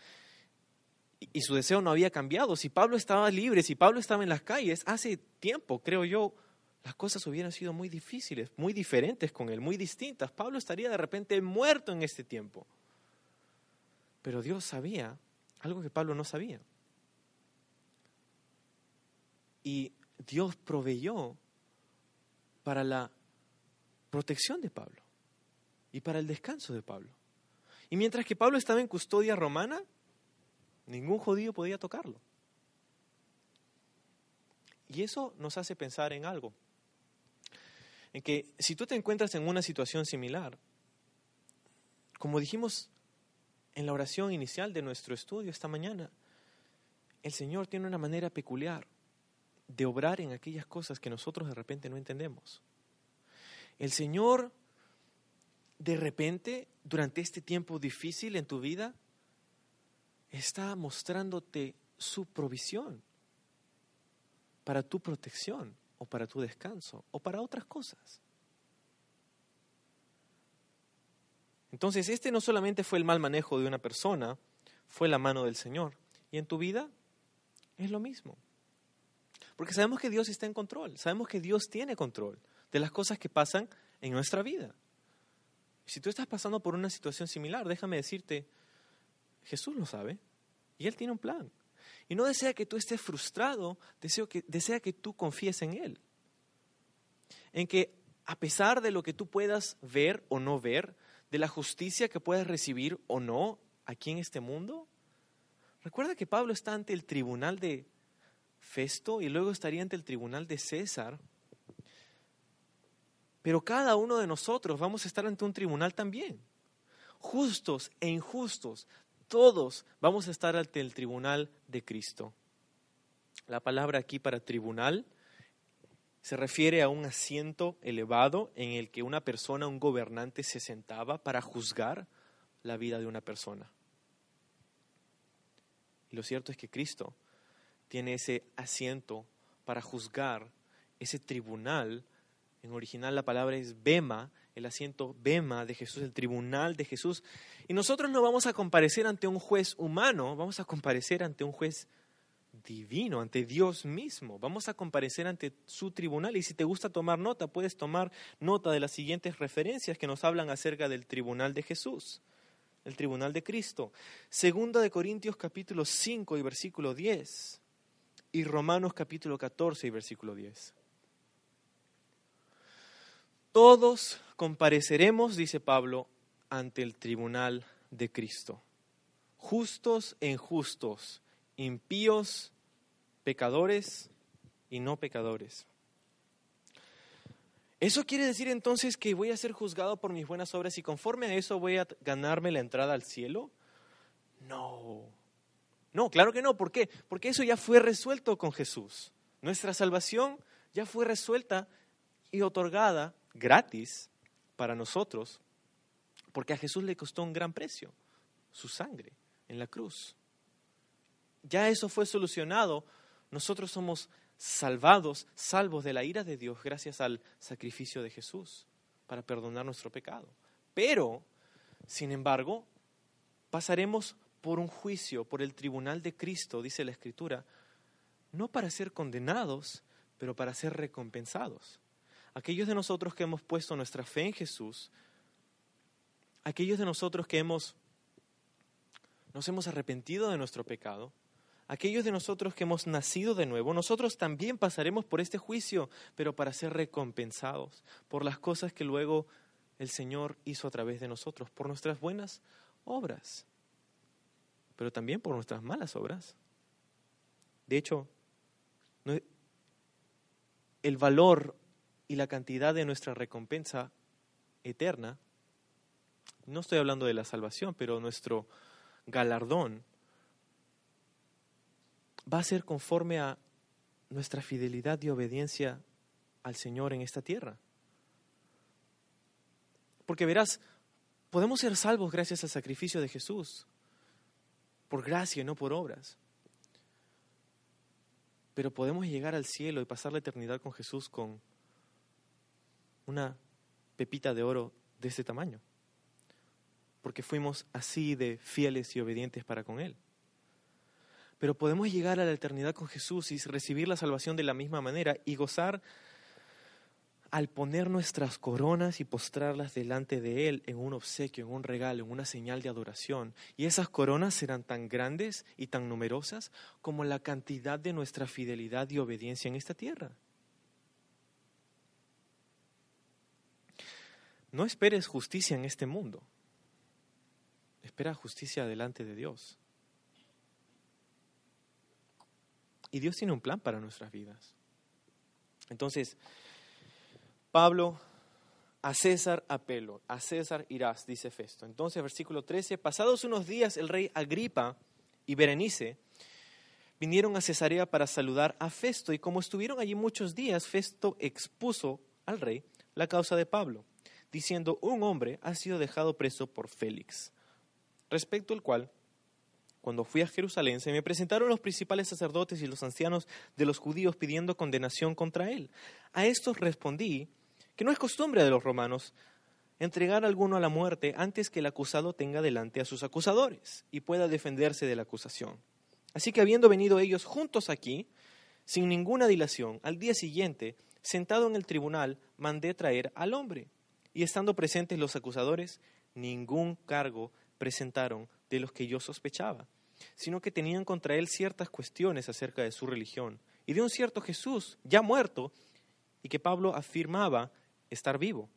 Y su deseo no había cambiado. Si Pablo estaba libre, si Pablo estaba en las calles, hace tiempo, creo yo, las cosas hubieran sido muy difíciles, muy diferentes con él, muy distintas. Pablo estaría de repente muerto en este tiempo. Pero Dios sabía algo que Pablo no sabía. Y Dios proveyó para la protección de Pablo. y para el descanso de Pablo. Y mientras que Pablo estaba en custodia romana, ningún judío podía tocarlo. Y eso nos hace pensar en algo, en que si tú te encuentras en una situación similar, como dijimos en la oración inicial de nuestro estudio esta mañana, el Señor tiene una manera peculiar de obrar en aquellas cosas que nosotros de repente no entendemos. El Señor de repente, durante este tiempo difícil en tu vida, está mostrándote su provisión para tu protección o para tu descanso o para otras cosas. Entonces, este no solamente fue el mal manejo de una persona, fue la mano del Señor. Y en tu vida es lo mismo. Porque sabemos que Dios está en control, sabemos que Dios tiene control de las cosas que pasan en nuestra vida. Si tú estás pasando por una situación similar, déjame decirte, Jesús lo sabe y Él tiene un plan. Y no desea que tú estés frustrado, deseo que, desea que tú confíes en Él. En que a pesar de lo que tú puedas ver o no ver, de la justicia que puedas recibir o no aquí en este mundo? Recuerda que Pablo está ante el tribunal de Festo y luego estaría ante el tribunal de César. Pero cada uno de nosotros vamos a estar ante un tribunal también. Justos e injustos, todos vamos a estar ante el tribunal de Cristo. La palabra aquí para tribunal se refiere a un asiento elevado en el que una persona, un gobernante, se sentaba para juzgar la vida de una persona. Y lo cierto es que Cristo tiene ese asiento para juzgar, ese tribunal. En original la palabra es Bema, el asiento Bema de Jesús, el tribunal de Jesús. Y nosotros no vamos a comparecer ante un juez humano, vamos a comparecer ante un juez divino, ante Dios mismo. Vamos a comparecer ante su tribunal y si te gusta tomar nota, puedes tomar nota de las siguientes referencias que nos hablan acerca del tribunal de Jesús, el tribunal de Cristo. Segunda de Corintios capítulo 5 y versículo 10 y Romanos capítulo 14 y versículo 10. Todos compareceremos, dice Pablo, ante el tribunal de Cristo, justos e injustos impíos, pecadores y no pecadores. ¿Eso quiere decir entonces que voy a ser juzgado por mis buenas obras y conforme a eso voy a ganarme la entrada al cielo? No. No, claro que no. ¿Por qué? Porque eso ya fue resuelto con Jesús. Nuestra salvación ya fue resuelta y otorgada gratis para nosotros, porque a Jesús le costó un gran precio, su sangre en la cruz ya eso fue solucionado. Nosotros somos salvados, salvos de la ira de Dios gracias al sacrificio de Jesús para perdonar nuestro pecado. Pero, sin embargo, pasaremos por un juicio, por el tribunal de Cristo, dice la Escritura, no para ser condenados, pero para ser recompensados. Aquellos de nosotros que hemos puesto nuestra fe en Jesús, aquellos de nosotros que hemos nos hemos arrepentido de nuestro pecado, aquellos de nosotros que hemos nacido de nuevo, nosotros también pasaremos por este juicio, pero para ser recompensados por las cosas que luego el Señor hizo a través de nosotros, por nuestras buenas obras, pero también por nuestras malas obras. De hecho, el valor y la cantidad de nuestra recompensa eterna, no estoy hablando de la salvación, pero nuestro galardón va a ser conforme a nuestra fidelidad y obediencia al Señor en esta tierra. Porque verás, podemos ser salvos gracias al sacrificio de Jesús, por gracia y no por obras. Pero podemos llegar al cielo y pasar la eternidad con Jesús con una pepita de oro de este tamaño, porque fuimos así de fieles y obedientes para con Él. Pero podemos llegar a la eternidad con Jesús y recibir la salvación de la misma manera y gozar al poner nuestras coronas y postrarlas delante de Él en un obsequio, en un regalo, en una señal de adoración. Y esas coronas serán tan grandes y tan numerosas como la cantidad de nuestra fidelidad y obediencia en esta tierra. No esperes justicia en este mundo. Espera justicia delante de Dios. Y Dios tiene un plan para nuestras vidas. Entonces, Pablo a César apelo, a César irás, dice Festo. Entonces, versículo 13, pasados unos días el rey Agripa y Berenice vinieron a Cesarea para saludar a Festo y como estuvieron allí muchos días, Festo expuso al rey la causa de Pablo, diciendo, un hombre ha sido dejado preso por Félix, respecto al cual cuando fui a Jerusalén, se me presentaron los principales sacerdotes y los ancianos de los judíos pidiendo condenación contra él. A estos respondí que no es costumbre de los romanos entregar a alguno a la muerte antes que el acusado tenga delante a sus acusadores y pueda defenderse de la acusación. Así que habiendo venido ellos juntos aquí, sin ninguna dilación, al día siguiente, sentado en el tribunal, mandé traer al hombre. Y estando presentes los acusadores, ningún cargo presentaron de los que yo sospechaba sino que tenían contra él ciertas cuestiones acerca de su religión y de un cierto Jesús ya muerto y que Pablo afirmaba estar vivo.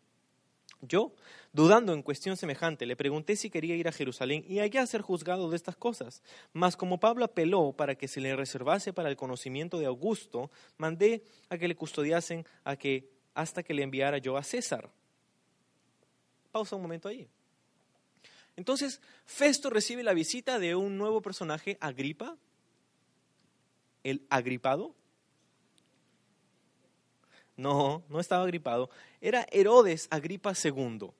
Yo, dudando en cuestión semejante, le pregunté si quería ir a Jerusalén y allá ser juzgado de estas cosas. Mas como Pablo apeló para que se le reservase para el conocimiento de Augusto, mandé a que le custodiasen a que, hasta que le enviara yo a César. Pausa un momento ahí. Entonces, Festo recibe la visita de un nuevo personaje, Agripa, el agripado. No, no estaba agripado, era Herodes Agripa II.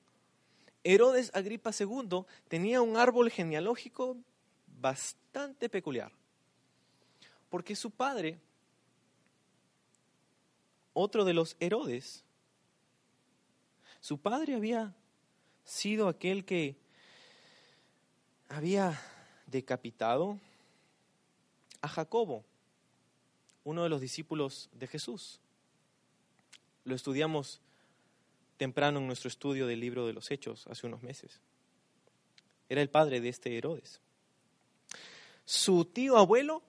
Herodes Agripa II tenía un árbol genealógico bastante peculiar, porque su padre, otro de los Herodes, su padre había sido aquel que había decapitado a Jacobo, uno de los discípulos de Jesús. Lo estudiamos temprano en nuestro estudio del libro de los Hechos hace unos meses. Era el padre de este Herodes. Su tío abuelo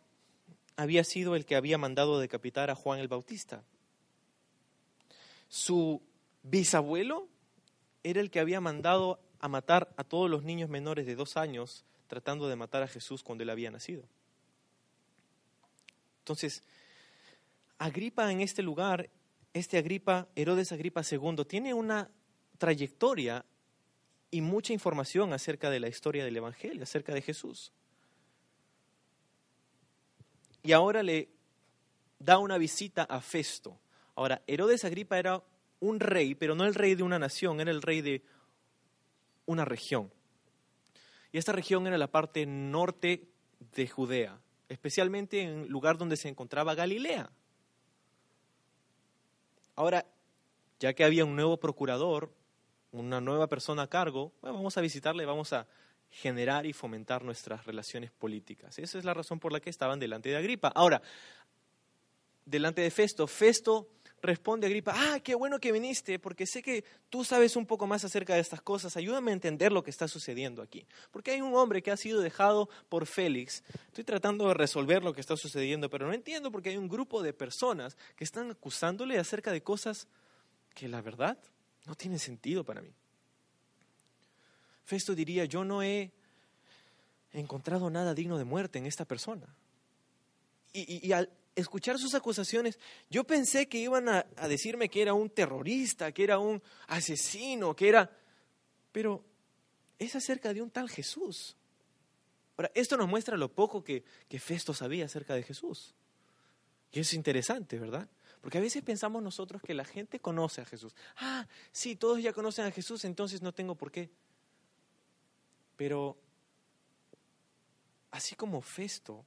había sido el que había mandado decapitar a Juan el Bautista. Su bisabuelo era el que había mandado a matar a todos los niños menores de dos años tratando de matar a Jesús cuando él había nacido. Entonces, Agripa en este lugar, este Agripa, Herodes Agripa II, tiene una trayectoria y mucha información acerca de la historia del Evangelio, acerca de Jesús. Y ahora le da una visita a Festo. Ahora, Herodes Agripa era un rey, pero no el rey de una nación, era el rey de una región. Y esta región era la parte norte de Judea, especialmente en el lugar donde se encontraba Galilea. Ahora, ya que había un nuevo procurador, una nueva persona a cargo, vamos a visitarle, vamos a generar y fomentar nuestras relaciones políticas. Esa es la razón por la que estaban delante de Agripa. Ahora, delante de Festo, Festo responde Agripa, ah, qué bueno que viniste, porque sé que tú sabes un poco más acerca de estas cosas, ayúdame a entender lo que está sucediendo aquí. Porque hay un hombre que ha sido dejado por Félix, estoy tratando de resolver lo que está sucediendo, pero no entiendo porque hay un grupo de personas que están acusándole acerca de cosas que la verdad no tienen sentido para mí. Festo diría, yo no he encontrado nada digno de muerte en esta persona. Y, y al, escuchar sus acusaciones, yo pensé que iban a, decirme que era un terrorista, que era un asesino, que era... Pero es acerca de un tal Jesús. Ahora, esto nos muestra lo poco que, que Festo sabía acerca de Jesús. Y es interesante, ¿verdad? Porque a veces pensamos nosotros que la gente conoce a Jesús. Ah, sí, todos ya conocen a Jesús, entonces no tengo por qué. Pero así como Festo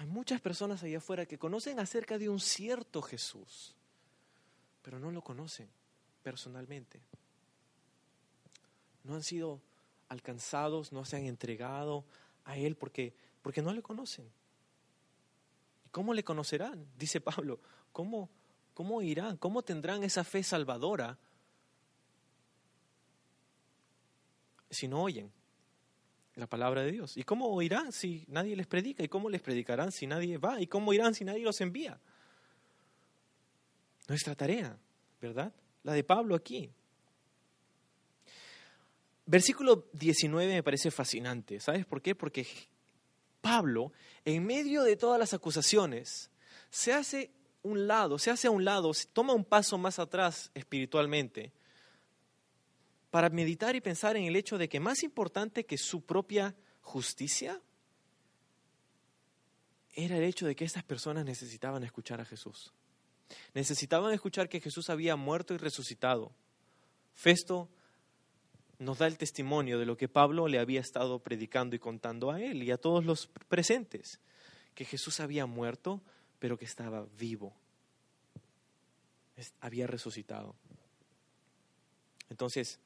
hay muchas personas allá afuera que conocen acerca de un cierto Jesús, pero no lo conocen personalmente. No han sido alcanzados, no se han entregado a Él porque, porque no le conocen. ¿Cómo le conocerán? Dice Pablo, ¿cómo, ¿cómo irán? ¿Cómo tendrán esa fe salvadora si no oyen? La palabra de Dios. ¿Y cómo oirán si nadie les predica? ¿Y cómo les predicarán si nadie va? ¿Y cómo irán si nadie los envía? Nuestra tarea, ¿verdad? La de Pablo aquí. versículo 19 me parece fascinante. ¿Sabes por qué? Porque Pablo, en medio de todas las acusaciones, se hace un lado, se hace a un lado, toma un paso más atrás espiritualmente para meditar y pensar en el hecho de que más importante que su propia justicia era el hecho de que estas personas necesitaban escuchar a Jesús. Necesitaban escuchar que Jesús había muerto y resucitado. Festo nos da el testimonio de lo que Pablo le había estado predicando y contando a él y a todos los presentes, que Jesús había muerto, pero que estaba vivo, había resucitado. Entonces,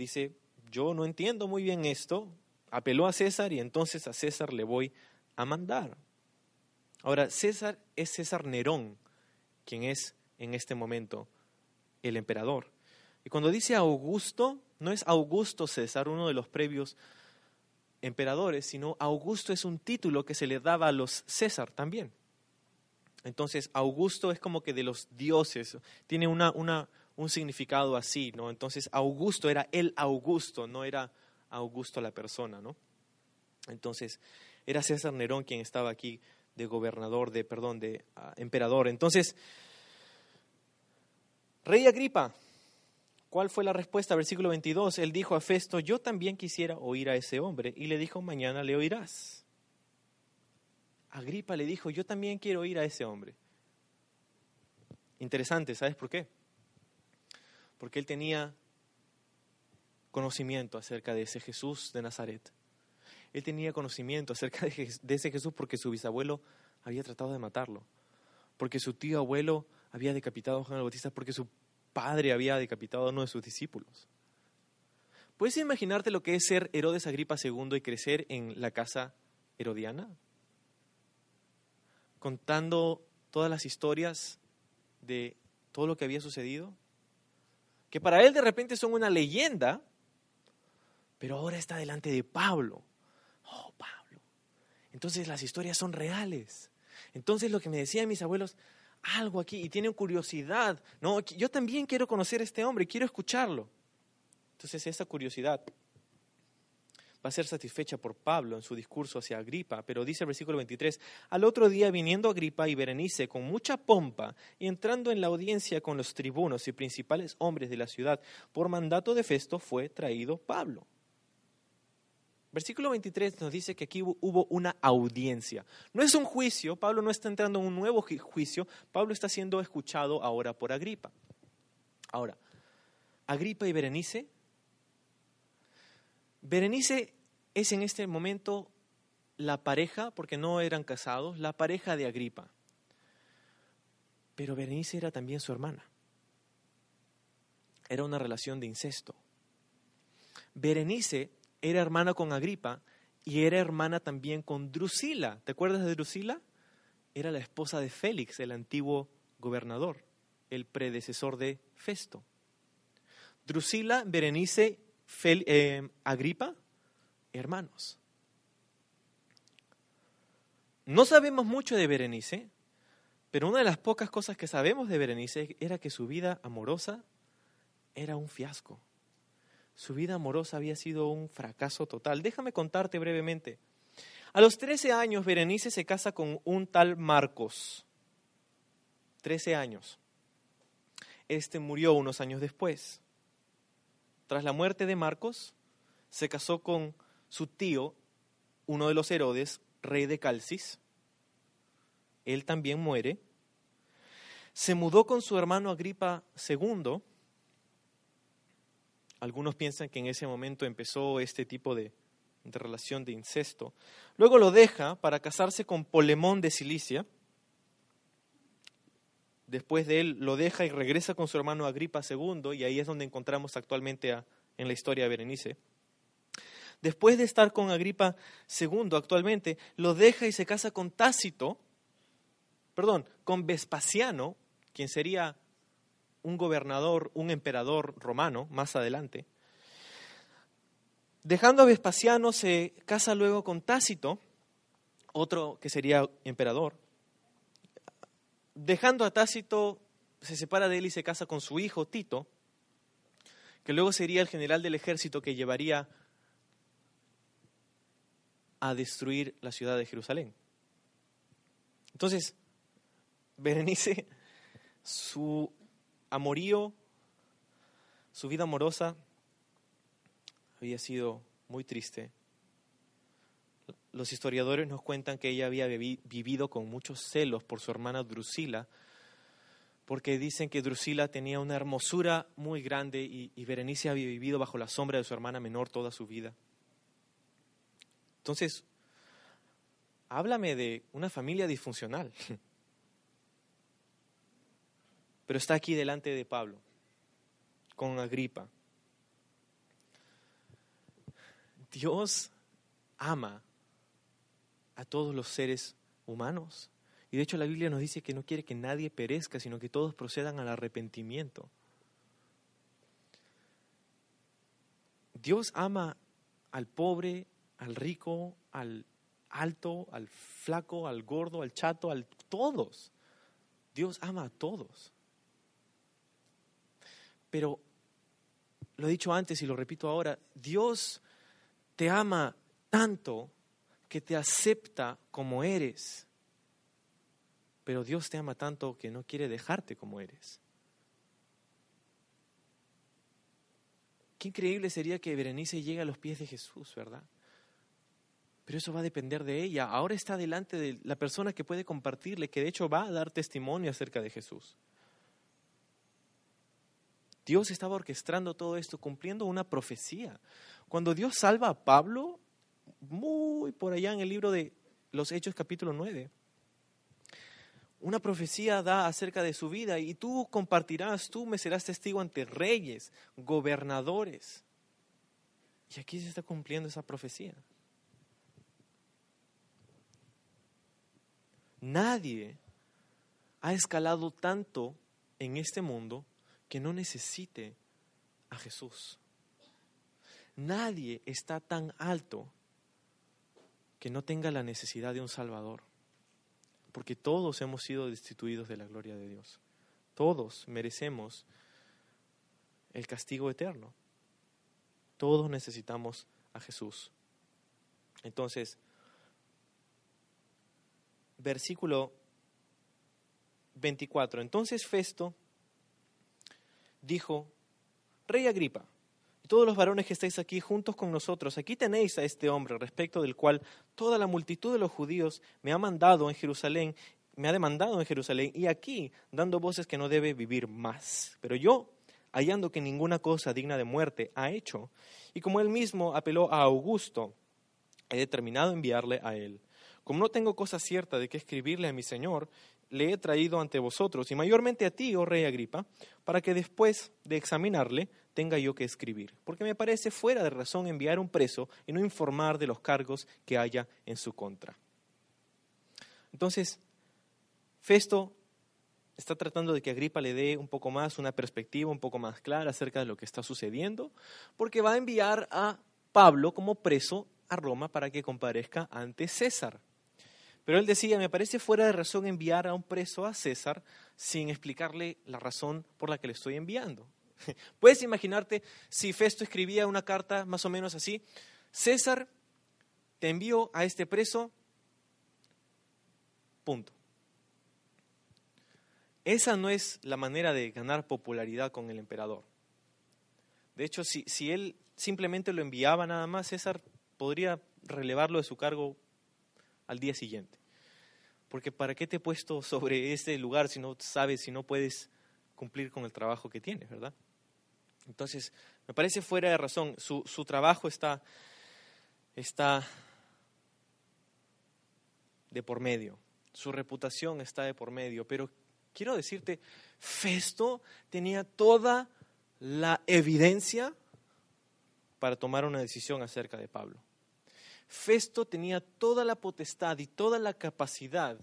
dice, yo no entiendo muy bien esto, apeló a César y entonces a César le voy a mandar. Ahora, César es César Nerón, quien es en este momento el emperador. Y cuando dice Augusto, no es Augusto César, uno de los previos emperadores, sino Augusto es un título que se le daba a los César también. Entonces, Augusto es como que de los dioses, tiene una, una, un significado así, ¿no? Entonces, Augusto era el Augusto, no era Augusto la persona, ¿no? Entonces, era César Nerón quien estaba aquí de gobernador, de, perdón, de ah, emperador. Entonces, Rey Agripa, ¿Cuál fue la respuesta? Versículo 22. Él dijo a Festo, yo también quisiera oír a ese hombre. Y le dijo, mañana le oirás. Agripa le dijo, yo también quiero oír a ese hombre. Interesante, ¿sabes por qué? Porque él tenía conocimiento acerca de ese Jesús de Nazaret. Él tenía conocimiento acerca de ese Jesús porque su bisabuelo había tratado de matarlo, porque su tío abuelo había decapitado a Juan el Bautista, porque su padre había decapitado a uno de sus discípulos. ¿Puedes imaginarte lo que es ser Herodes Agripa II y crecer en la casa herodiana? Contando todas las historias de todo lo que había sucedido. Que para él de repente son una leyenda, pero ahora está delante de Pablo. Oh, Pablo. Entonces las historias son reales. Entonces lo que me decían mis abuelos, algo aquí y tienen curiosidad. No, yo también quiero conocer a este hombre, quiero escucharlo. Entonces esa curiosidad va a ser satisfecha por Pablo en su discurso hacia Agripa, pero dice el versículo 23, al otro día viniendo Agripa y Berenice con mucha pompa y entrando en la audiencia con los tribunos y principales hombres de la ciudad, por mandato de Festo fue traído Pablo. Versículo 23 nos dice que aquí hubo una audiencia. No es un juicio, Pablo no está entrando en un nuevo juicio, Pablo está siendo escuchado ahora por Agripa. Ahora, Agripa y Berenice. Berenice es en este momento la pareja, porque no eran casados, la pareja de Agripa. Pero Berenice era también su hermana. Era una relación de incesto. Berenice era hermana con Agripa y era hermana también con Drusila. ¿Te acuerdas de Drusila? Era la esposa de Félix, el antiguo gobernador, el predecesor de Festo. Drusila, Berenice, eh, Agripa, hermanos. No sabemos mucho de Berenice, pero una de las pocas cosas que sabemos de Berenice era que su vida amorosa era un fiasco su vida amorosa había sido un fracaso total. Déjame contarte brevemente. A los 13 años, Berenice se casa con un tal Marcos. 13 años. Este murió unos años después. Tras la muerte de Marcos, se casó con su tío, uno de los Herodes, rey de Calcis. Él también muere. Se mudó con su hermano Agripa II algunos piensan que en ese momento empezó este tipo de, relación de incesto. Luego lo deja para casarse con Polemón de Cilicia. Después de él lo deja y regresa con su hermano Agripa II, y ahí es donde encontramos actualmente en la historia de Berenice. Después de estar con Agripa II actualmente, lo deja y se casa con Tácito, perdón, con Vespasiano, quien sería un gobernador, un emperador romano más adelante. Dejando a Vespasiano, se casa luego con Tácito, otro que sería emperador. Dejando a Tácito, se separa de él y se casa con su hijo Tito, que luego sería el general del ejército que llevaría a destruir la ciudad de Jerusalén. Entonces, Berenice, su amorío, su vida amorosa había sido muy triste. Los historiadores nos cuentan que ella había vivido con muchos celos por su hermana Drusila, porque dicen que Drusila tenía una hermosura muy grande y, y Berenice había vivido bajo la sombra de su hermana menor toda su vida. Entonces, háblame de una familia disfuncional. [LAUGHS] Pero está aquí delante de Pablo, con Agripa. Dios ama a todos los seres humanos. Y de hecho la Biblia nos dice que no quiere que nadie perezca, sino que todos procedan al arrepentimiento. Dios ama al pobre, al rico, al alto, al flaco, al gordo, al chato, al todos. Dios ama a todos. Pero lo he dicho antes y lo repito ahora, Dios te ama tanto que te acepta como eres. Pero Dios te ama tanto que no quiere dejarte como eres. Qué increíble sería que Berenice llegue a los pies de Jesús, ¿verdad? Pero eso va a depender de ella. Ahora está delante de la persona que puede compartirle, que de hecho va a dar testimonio acerca de Jesús. Dios estaba orquestando todo esto, cumpliendo una profecía. Cuando Dios salva a Pablo, muy por allá en el libro de los Hechos capítulo 9, una profecía da acerca de su vida y tú compartirás, tú me serás testigo ante reyes, gobernadores. Y aquí se está cumpliendo esa profecía. Nadie ha escalado tanto en este mundo que no necesite a Jesús. Nadie está tan alto que no tenga la necesidad de un Salvador, porque todos hemos sido destituidos de la gloria de Dios. Todos merecemos el castigo eterno. Todos necesitamos a Jesús. Entonces, versículo 24. Entonces Festo dijo, Rey Agripa, todos los varones que estáis aquí juntos con nosotros, aquí tenéis a este hombre respecto del cual toda la multitud de los judíos me ha mandado en Jerusalén, me ha demandado en Jerusalén, y aquí dando voces que no debe vivir más. Pero yo, hallando que ninguna cosa digna de muerte ha hecho, y como él mismo apeló a Augusto, he determinado enviarle a él. Como no tengo cosa cierta de qué escribirle a mi Señor, le he traído ante vosotros, y mayormente a ti, oh rey Agripa, para que después de examinarle tenga yo que escribir, porque me parece fuera de razón enviar un preso y no informar de los cargos que haya en su contra. Entonces, Festo está tratando de que Agripa le dé un poco más una perspectiva un poco más clara acerca de lo que está sucediendo, porque va a enviar a Pablo como preso a Roma para que comparezca ante César. Pero él decía, me parece fuera de razón enviar a un preso a César sin explicarle la razón por la que le estoy enviando. [LAUGHS] Puedes imaginarte si Festo escribía una carta más o menos así, César te envió a este preso, punto. Esa no es la manera de ganar popularidad con el emperador. De hecho, si, si él simplemente lo enviaba nada más, César podría relevarlo de su cargo al día siguiente. Porque ¿para qué te he puesto sobre [LAUGHS] ese lugar si no sabes, si no puedes cumplir con el trabajo que tienes, verdad? Entonces, me parece fuera de razón. Su, su trabajo está, está de por medio. Su reputación está de por medio. Pero quiero decirte, Festo tenía toda la evidencia para tomar una decisión acerca de Pablo. Festo tenía toda la potestad y toda la capacidad,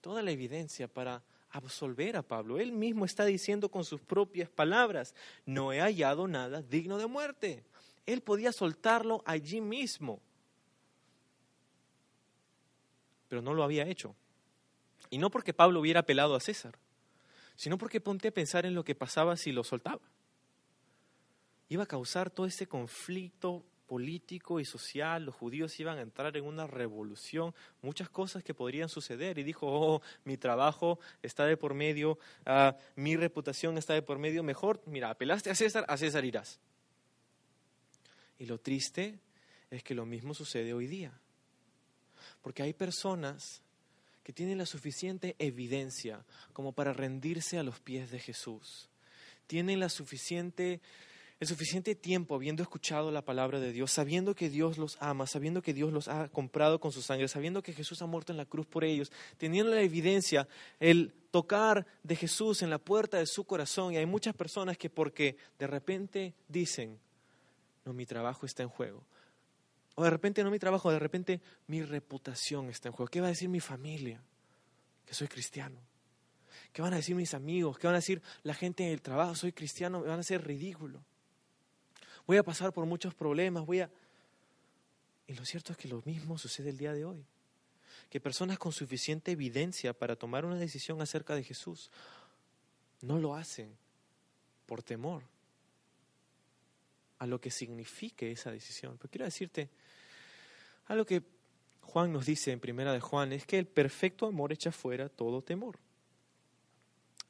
toda la evidencia para absolver a Pablo. Él mismo está diciendo con sus propias palabras, no he hallado nada digno de muerte. Él podía soltarlo allí mismo, pero no lo había hecho. Y no porque Pablo hubiera apelado a César, sino porque ponte a pensar en lo que pasaba si lo soltaba. iba a causar todo ese conflicto político y social, los judíos iban a entrar en una revolución, muchas cosas que podrían suceder. Y dijo, oh, mi trabajo está de por medio, ah, mi reputación está de por medio, mejor, mira, apelaste a César, a César irás. Y lo triste es que lo mismo sucede hoy día. Porque hay personas que tienen la suficiente evidencia como para rendirse a los pies de Jesús. Tienen la suficiente el suficiente tiempo habiendo escuchado la palabra de Dios, sabiendo que Dios los ama, sabiendo que Dios los ha comprado con su sangre, sabiendo que Jesús ha muerto en la cruz por ellos, teniendo la evidencia, el tocar de Jesús en la puerta de su corazón. Y hay muchas personas que porque de repente dicen, no, mi trabajo está en juego. O de repente no mi trabajo, de repente mi reputación está en juego. ¿Qué va a decir mi familia? Que soy cristiano. ¿Qué van a decir mis amigos? ¿Qué van a decir la gente en el trabajo? Soy cristiano, me van a ser ridículo voy a pasar por muchos problemas, voy a... Y lo cierto es que lo mismo sucede el día de hoy. Que personas con suficiente evidencia para tomar una decisión acerca de Jesús no lo hacen por temor a lo que signifique esa decisión. Pero quiero decirte, algo que Juan nos dice en primera de Juan es que el perfecto amor echa fuera todo temor.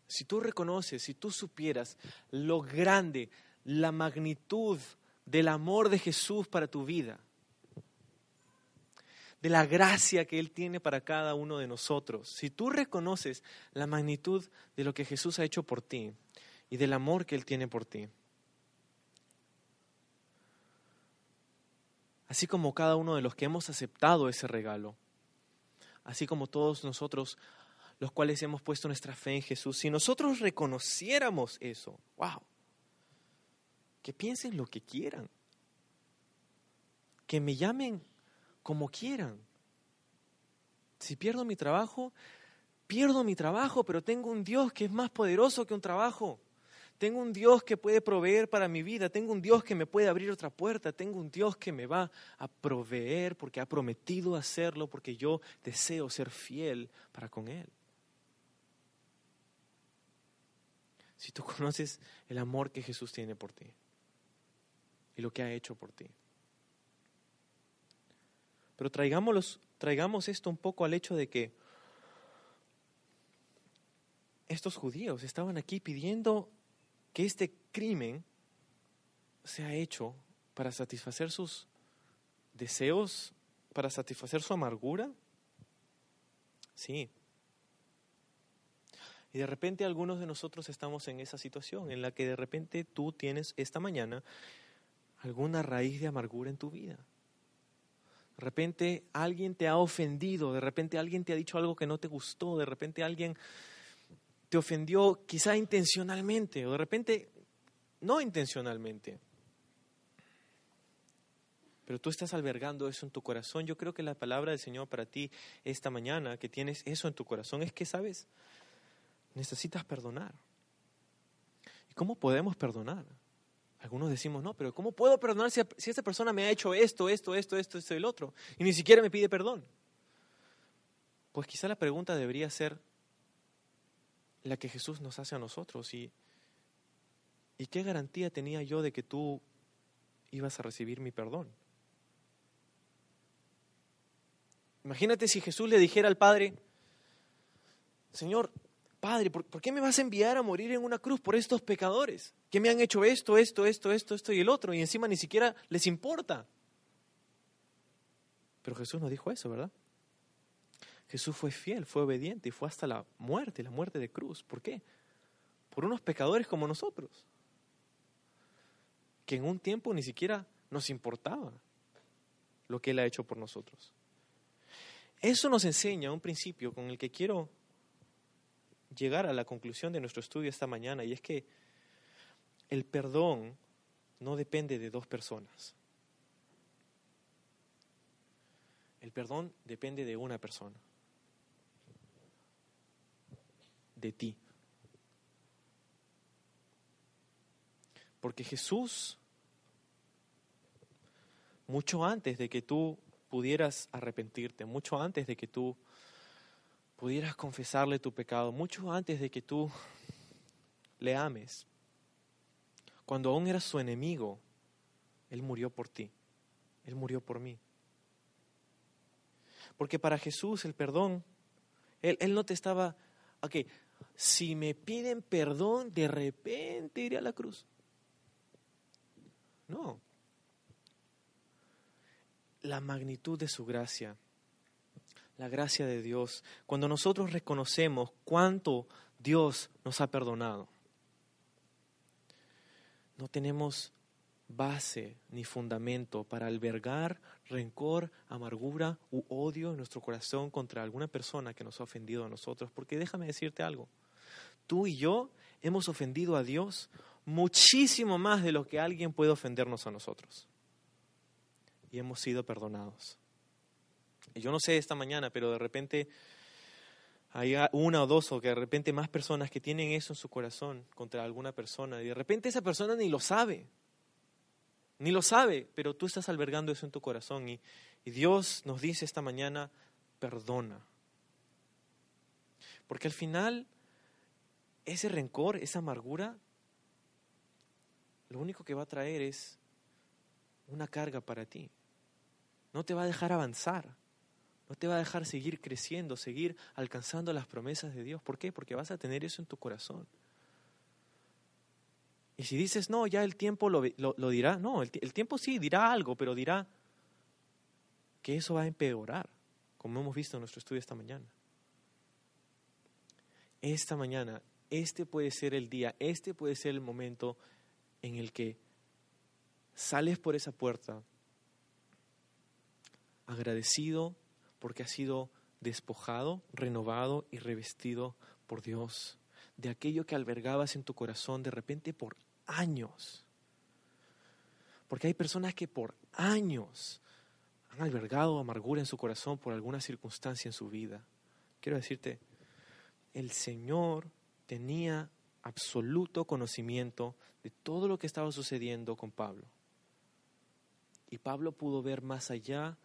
Si tú reconoces, si tú supieras lo grande, la magnitud del amor de Jesús para tu vida, de la gracia que Él tiene para cada uno de nosotros. Si tú reconoces la magnitud de lo que Jesús ha hecho por ti y del amor que Él tiene por ti, así como cada uno de los que hemos aceptado ese regalo, así como todos nosotros los cuales hemos puesto nuestra fe en Jesús, si nosotros reconociéramos eso, wow, que piensen lo que quieran, que me llamen como quieran. Si pierdo mi trabajo, pierdo mi trabajo, pero tengo un Dios que es más poderoso que un trabajo. Tengo un Dios que puede proveer para mi vida, tengo un Dios que me puede abrir otra puerta, tengo un Dios que me va a proveer porque ha prometido hacerlo, porque yo deseo ser fiel para con Él. Si tú conoces el amor que Jesús tiene por ti y lo que ha hecho por ti. Pero traigamos esto un poco al hecho de que estos judíos estaban aquí pidiendo que este crimen sea hecho para satisfacer sus deseos, para satisfacer su amargura. Sí. Y de repente algunos de nosotros estamos en esa situación en la que de repente tú tienes esta mañana alguna raíz de amargura en tu vida. De repente alguien te ha ofendido, de repente alguien te ha dicho algo que no te gustó, de repente alguien te ofendió quizá intencionalmente o de repente no intencionalmente. Pero tú estás albergando eso en tu corazón. Yo creo que la palabra del Señor para ti esta mañana, que tienes eso en tu corazón, es que, ¿sabes? Necesitas perdonar. ¿Y cómo podemos perdonar? Algunos decimos, no, pero ¿cómo puedo perdonar si, si esta persona me ha hecho esto, esto, esto, esto, esto y el otro? Y ni siquiera me pide perdón. Pues quizá la pregunta debería ser la que Jesús nos hace a nosotros. ¿Y, ¿Y qué garantía tenía yo de que tú ibas a recibir mi perdón? Imagínate si Jesús le dijera al Padre, Señor, Padre, ¿por, qué me vas a enviar a morir en una cruz por estos pecadores? Que me han hecho esto, esto, esto, esto, esto y el otro, y encima ni siquiera les importa. Pero Jesús no dijo eso, ¿verdad? Jesús fue fiel, fue obediente y fue hasta la muerte, la muerte de cruz. ¿Por qué? Por unos pecadores como nosotros, que en un tiempo ni siquiera nos importaba lo que Él ha hecho por nosotros. Eso nos enseña un principio con el que quiero llegar a la conclusión de nuestro estudio esta mañana y es que el perdón no depende de dos personas. El perdón depende de una persona, de ti. Porque Jesús, mucho antes de que tú pudieras arrepentirte, mucho antes de que tú pudieras confesarle tu pecado mucho antes de que tú le ames. Cuando aún eras su enemigo, Él murió por ti. Él murió por mí. Porque para Jesús el perdón, Él, él no te estaba, ok, si me piden perdón, de repente iré a la cruz. No. La magnitud de su gracia, la gracia de Dios, cuando nosotros reconocemos cuánto Dios nos ha perdonado, no tenemos base ni fundamento para albergar rencor, amargura u odio en nuestro corazón contra alguna persona que nos ha ofendido a nosotros. Porque déjame decirte algo, tú y yo hemos ofendido a Dios muchísimo más de lo que alguien puede ofendernos a nosotros. Y hemos sido perdonados. Yo no sé esta mañana, pero de repente hay una o dos o que de repente más personas que tienen eso en su corazón contra alguna persona y de repente esa persona ni lo sabe, ni lo sabe, pero tú estás albergando eso en tu corazón y, y Dios nos dice esta mañana, perdona. Porque al final ese rencor, esa amargura, lo único que va a traer es una carga para ti. No te va a dejar avanzar. No te va a dejar seguir creciendo, seguir alcanzando las promesas de Dios. ¿Por qué? Porque vas a tener eso en tu corazón. Y si dices, no, ya el tiempo lo, dirá, no, el, el tiempo sí dirá algo, pero dirá que eso va a empeorar, como hemos visto en nuestro estudio esta mañana. Esta mañana, este puede ser el día, este puede ser el momento en el que sales por esa puerta agradecido porque has sido despojado, renovado y revestido por Dios de aquello que albergabas en tu corazón de repente por años. Porque hay personas que por años han albergado amargura en su corazón por alguna circunstancia en su vida. Quiero decirte, el Señor tenía absoluto conocimiento de todo lo que estaba sucediendo con Pablo. Y Pablo pudo ver más allá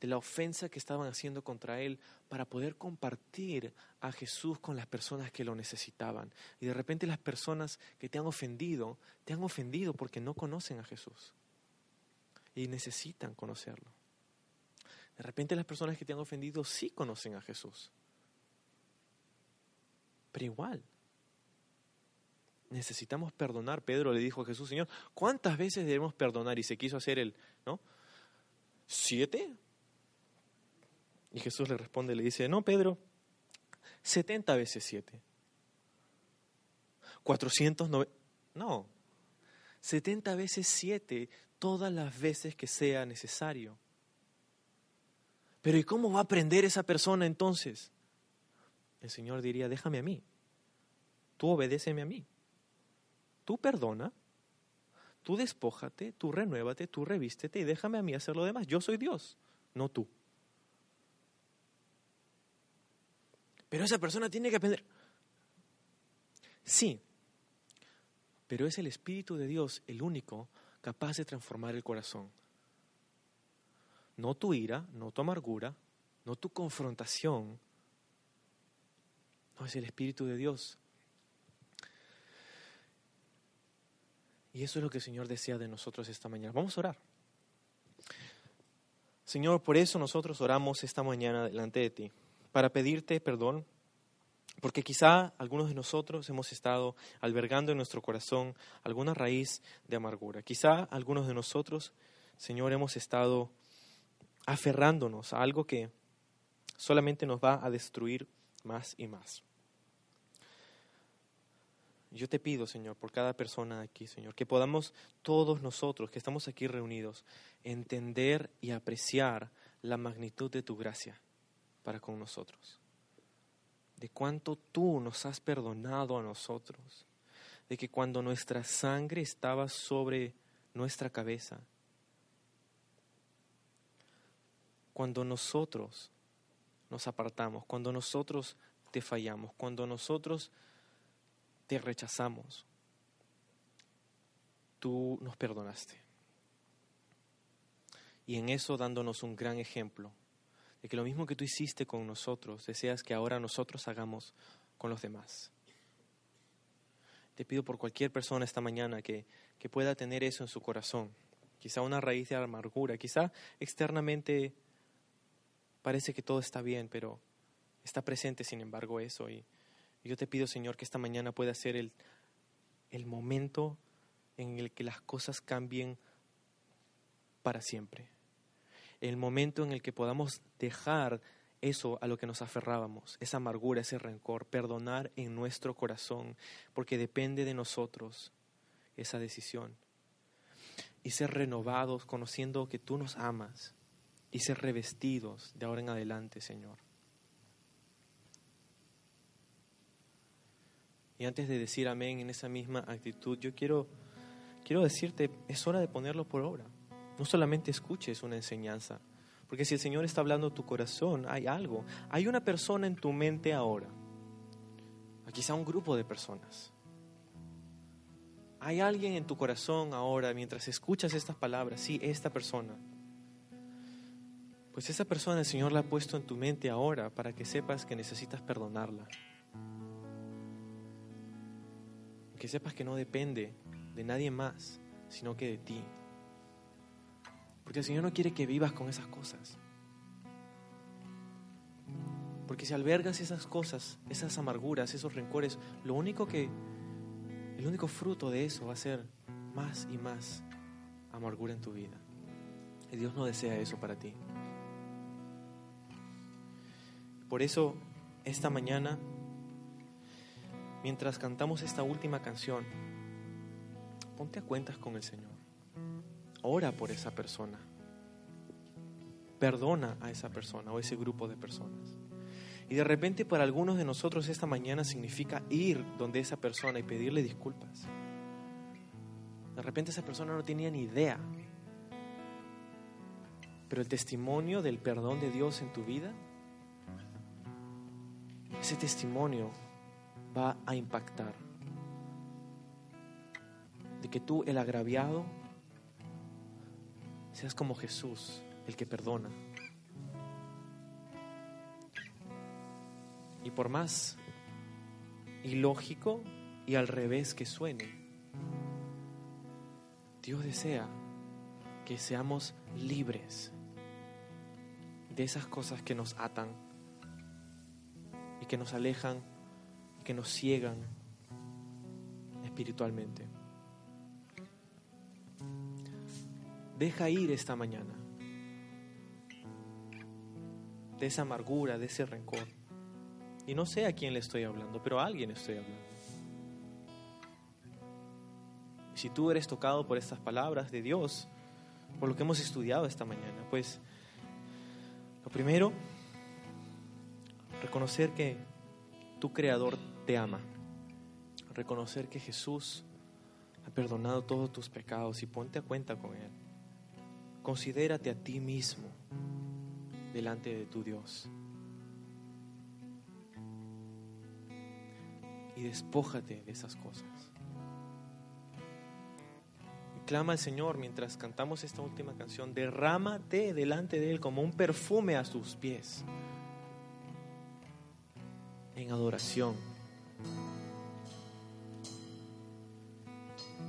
de la ofensa que estaban haciendo contra él para poder compartir a Jesús con las personas que lo necesitaban. Y de repente las personas que te han ofendido, te han ofendido porque no conocen a Jesús y necesitan conocerlo. De repente las personas que te han ofendido sí conocen a Jesús. Pero igual, necesitamos perdonar. Pedro le dijo a Jesús, Señor, ¿cuántas veces debemos perdonar? Y se quiso hacer el, ¿no? ¿Siete? Y Jesús le responde, le dice, no, Pedro, 70 veces 7. 490, no, 70 veces 7 todas las veces que sea necesario. Pero ¿y cómo va a aprender esa persona entonces? El Señor diría, déjame a mí, tú obedéceme a mí, tú perdona, tú despójate, tú renuévate, tú revístete y déjame a mí hacer lo demás. Yo soy Dios, no tú. Pero esa persona tiene que aprender. Sí, pero es el Espíritu de Dios el único capaz de transformar el corazón. No tu ira, no tu amargura, no tu confrontación. No es el Espíritu de Dios. Y eso es lo que el Señor desea de nosotros esta mañana. Vamos a orar. Señor, por eso nosotros oramos esta mañana delante de ti para pedirte perdón, porque quizá algunos de nosotros hemos estado albergando en nuestro corazón alguna raíz de amargura. Quizá algunos de nosotros, Señor, hemos estado aferrándonos a algo que solamente nos va a destruir más y más. Yo te pido, Señor, por cada persona aquí, Señor, que podamos todos nosotros que estamos aquí reunidos entender y apreciar la magnitud de tu gracia para con nosotros. De cuánto tú nos has perdonado a nosotros. De que cuando nuestra sangre estaba sobre nuestra cabeza, cuando nosotros nos apartamos, cuando nosotros te fallamos, cuando nosotros te rechazamos, tú nos perdonaste. Y en eso dándonos un gran ejemplo de que lo mismo que tú hiciste con nosotros, deseas que ahora nosotros hagamos con los demás. Te pido por cualquier persona esta mañana que, que pueda tener eso en su corazón. Quizá una raíz de amargura, quizá externamente parece que todo está bien, pero está presente sin embargo eso. Y, yo te pido, Señor, que esta mañana pueda ser el, el momento en el que las cosas cambien para siempre. El momento en el que podamos dejar eso a lo que nos aferrábamos, esa amargura, ese rencor, perdonar en nuestro corazón, porque depende de nosotros esa decisión. Y ser renovados conociendo que tú nos amas y ser revestidos de ahora en adelante, Señor. Y antes de decir amén en esa misma actitud, yo quiero, quiero decirte, es hora de ponerlo por obra. No solamente escuches una enseñanza, porque si el Señor está hablando a tu corazón, hay algo. Hay una persona en tu mente ahora, quizá un grupo de personas. Hay alguien en tu corazón ahora mientras escuchas estas palabras, sí, esta persona. Pues esa persona el Señor la ha puesto en tu mente ahora para que sepas que necesitas perdonarla. Que sepas que no depende de nadie más, sino que de ti. Porque el Señor no quiere que vivas con esas cosas. Porque si albergas esas cosas, esas amarguras, esos rencores, lo único que, el único fruto de eso va a ser más y más amargura en tu vida. Y Dios no desea eso para ti. Por eso, esta mañana, mientras cantamos esta última canción, ponte a cuentas con el Señor. Ora por esa persona. Perdona a esa persona o ese grupo de personas. Y de repente para algunos de nosotros esta mañana significa ir donde esa persona y pedirle disculpas. De repente esa persona no tenía ni idea. Pero el testimonio del perdón de Dios en tu vida, ese testimonio va a impactar. De que tú, el agraviado, Seas como Jesús, el que perdona. Y por más ilógico y al revés que suene, Dios desea que seamos libres de esas cosas que nos atan y que nos alejan y que nos ciegan espiritualmente. Deja ir esta mañana de esa amargura, de ese rencor. Y no sé a quién le estoy hablando, pero a alguien estoy hablando. Si tú eres tocado por estas palabras de Dios, por lo que hemos estudiado esta mañana, pues lo primero, reconocer que tu Creador te ama, reconocer que Jesús ha perdonado todos tus pecados y ponte a cuenta con Él. Considérate a ti mismo delante de tu Dios. Y despójate de esas cosas. Y clama al Señor mientras cantamos esta última canción. Derrámate delante de Él como un perfume a sus pies. En adoración.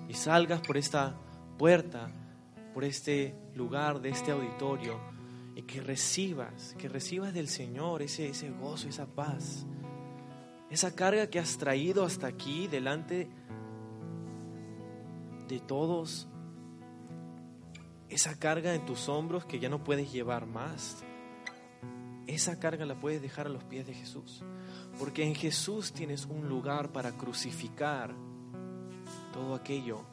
Y salgas por esta puerta por este lugar, de este auditorio, y que recibas, que recibas del Señor ese, ese gozo, esa paz, esa carga que has traído hasta aquí delante de todos, esa carga en tus hombros que ya no puedes llevar más, esa carga la puedes dejar a los pies de Jesús, porque en Jesús tienes un lugar para crucificar todo aquello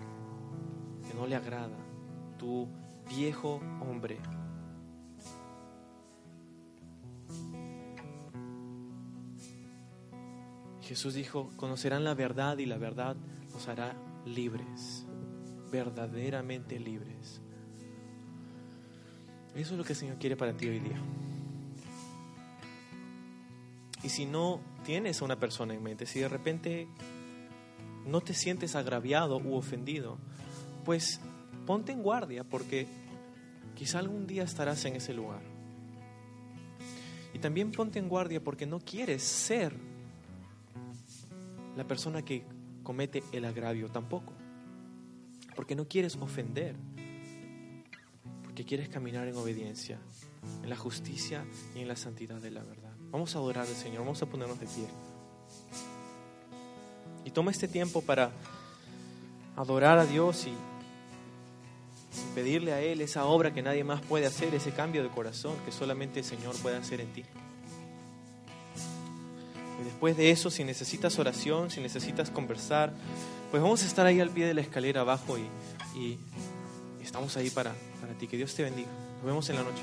que no le agrada tu viejo hombre. Jesús dijo, conocerán la verdad y la verdad los hará libres, verdaderamente libres. Eso es lo que el Señor quiere para ti hoy día. Y si no tienes a una persona en mente, si de repente no te sientes agraviado u ofendido, pues ponte en guardia porque quizá algún día estarás en ese lugar. Y también ponte en guardia porque no quieres ser la persona que comete el agravio tampoco. Porque no quieres ofender, porque quieres caminar en obediencia, en la justicia y en la santidad de la verdad. Vamos a adorar al Señor, vamos a ponernos de pie. Y toma este tiempo para adorar a Dios y, pedirle a Él esa obra que nadie más puede hacer, ese cambio de corazón que solamente el Señor puede hacer en ti. Y después de eso, si necesitas oración, si necesitas conversar, pues vamos a estar ahí al pie de la escalera abajo y, y- estamos ahí para, para ti. Que Dios te bendiga. Nos vemos en la noche.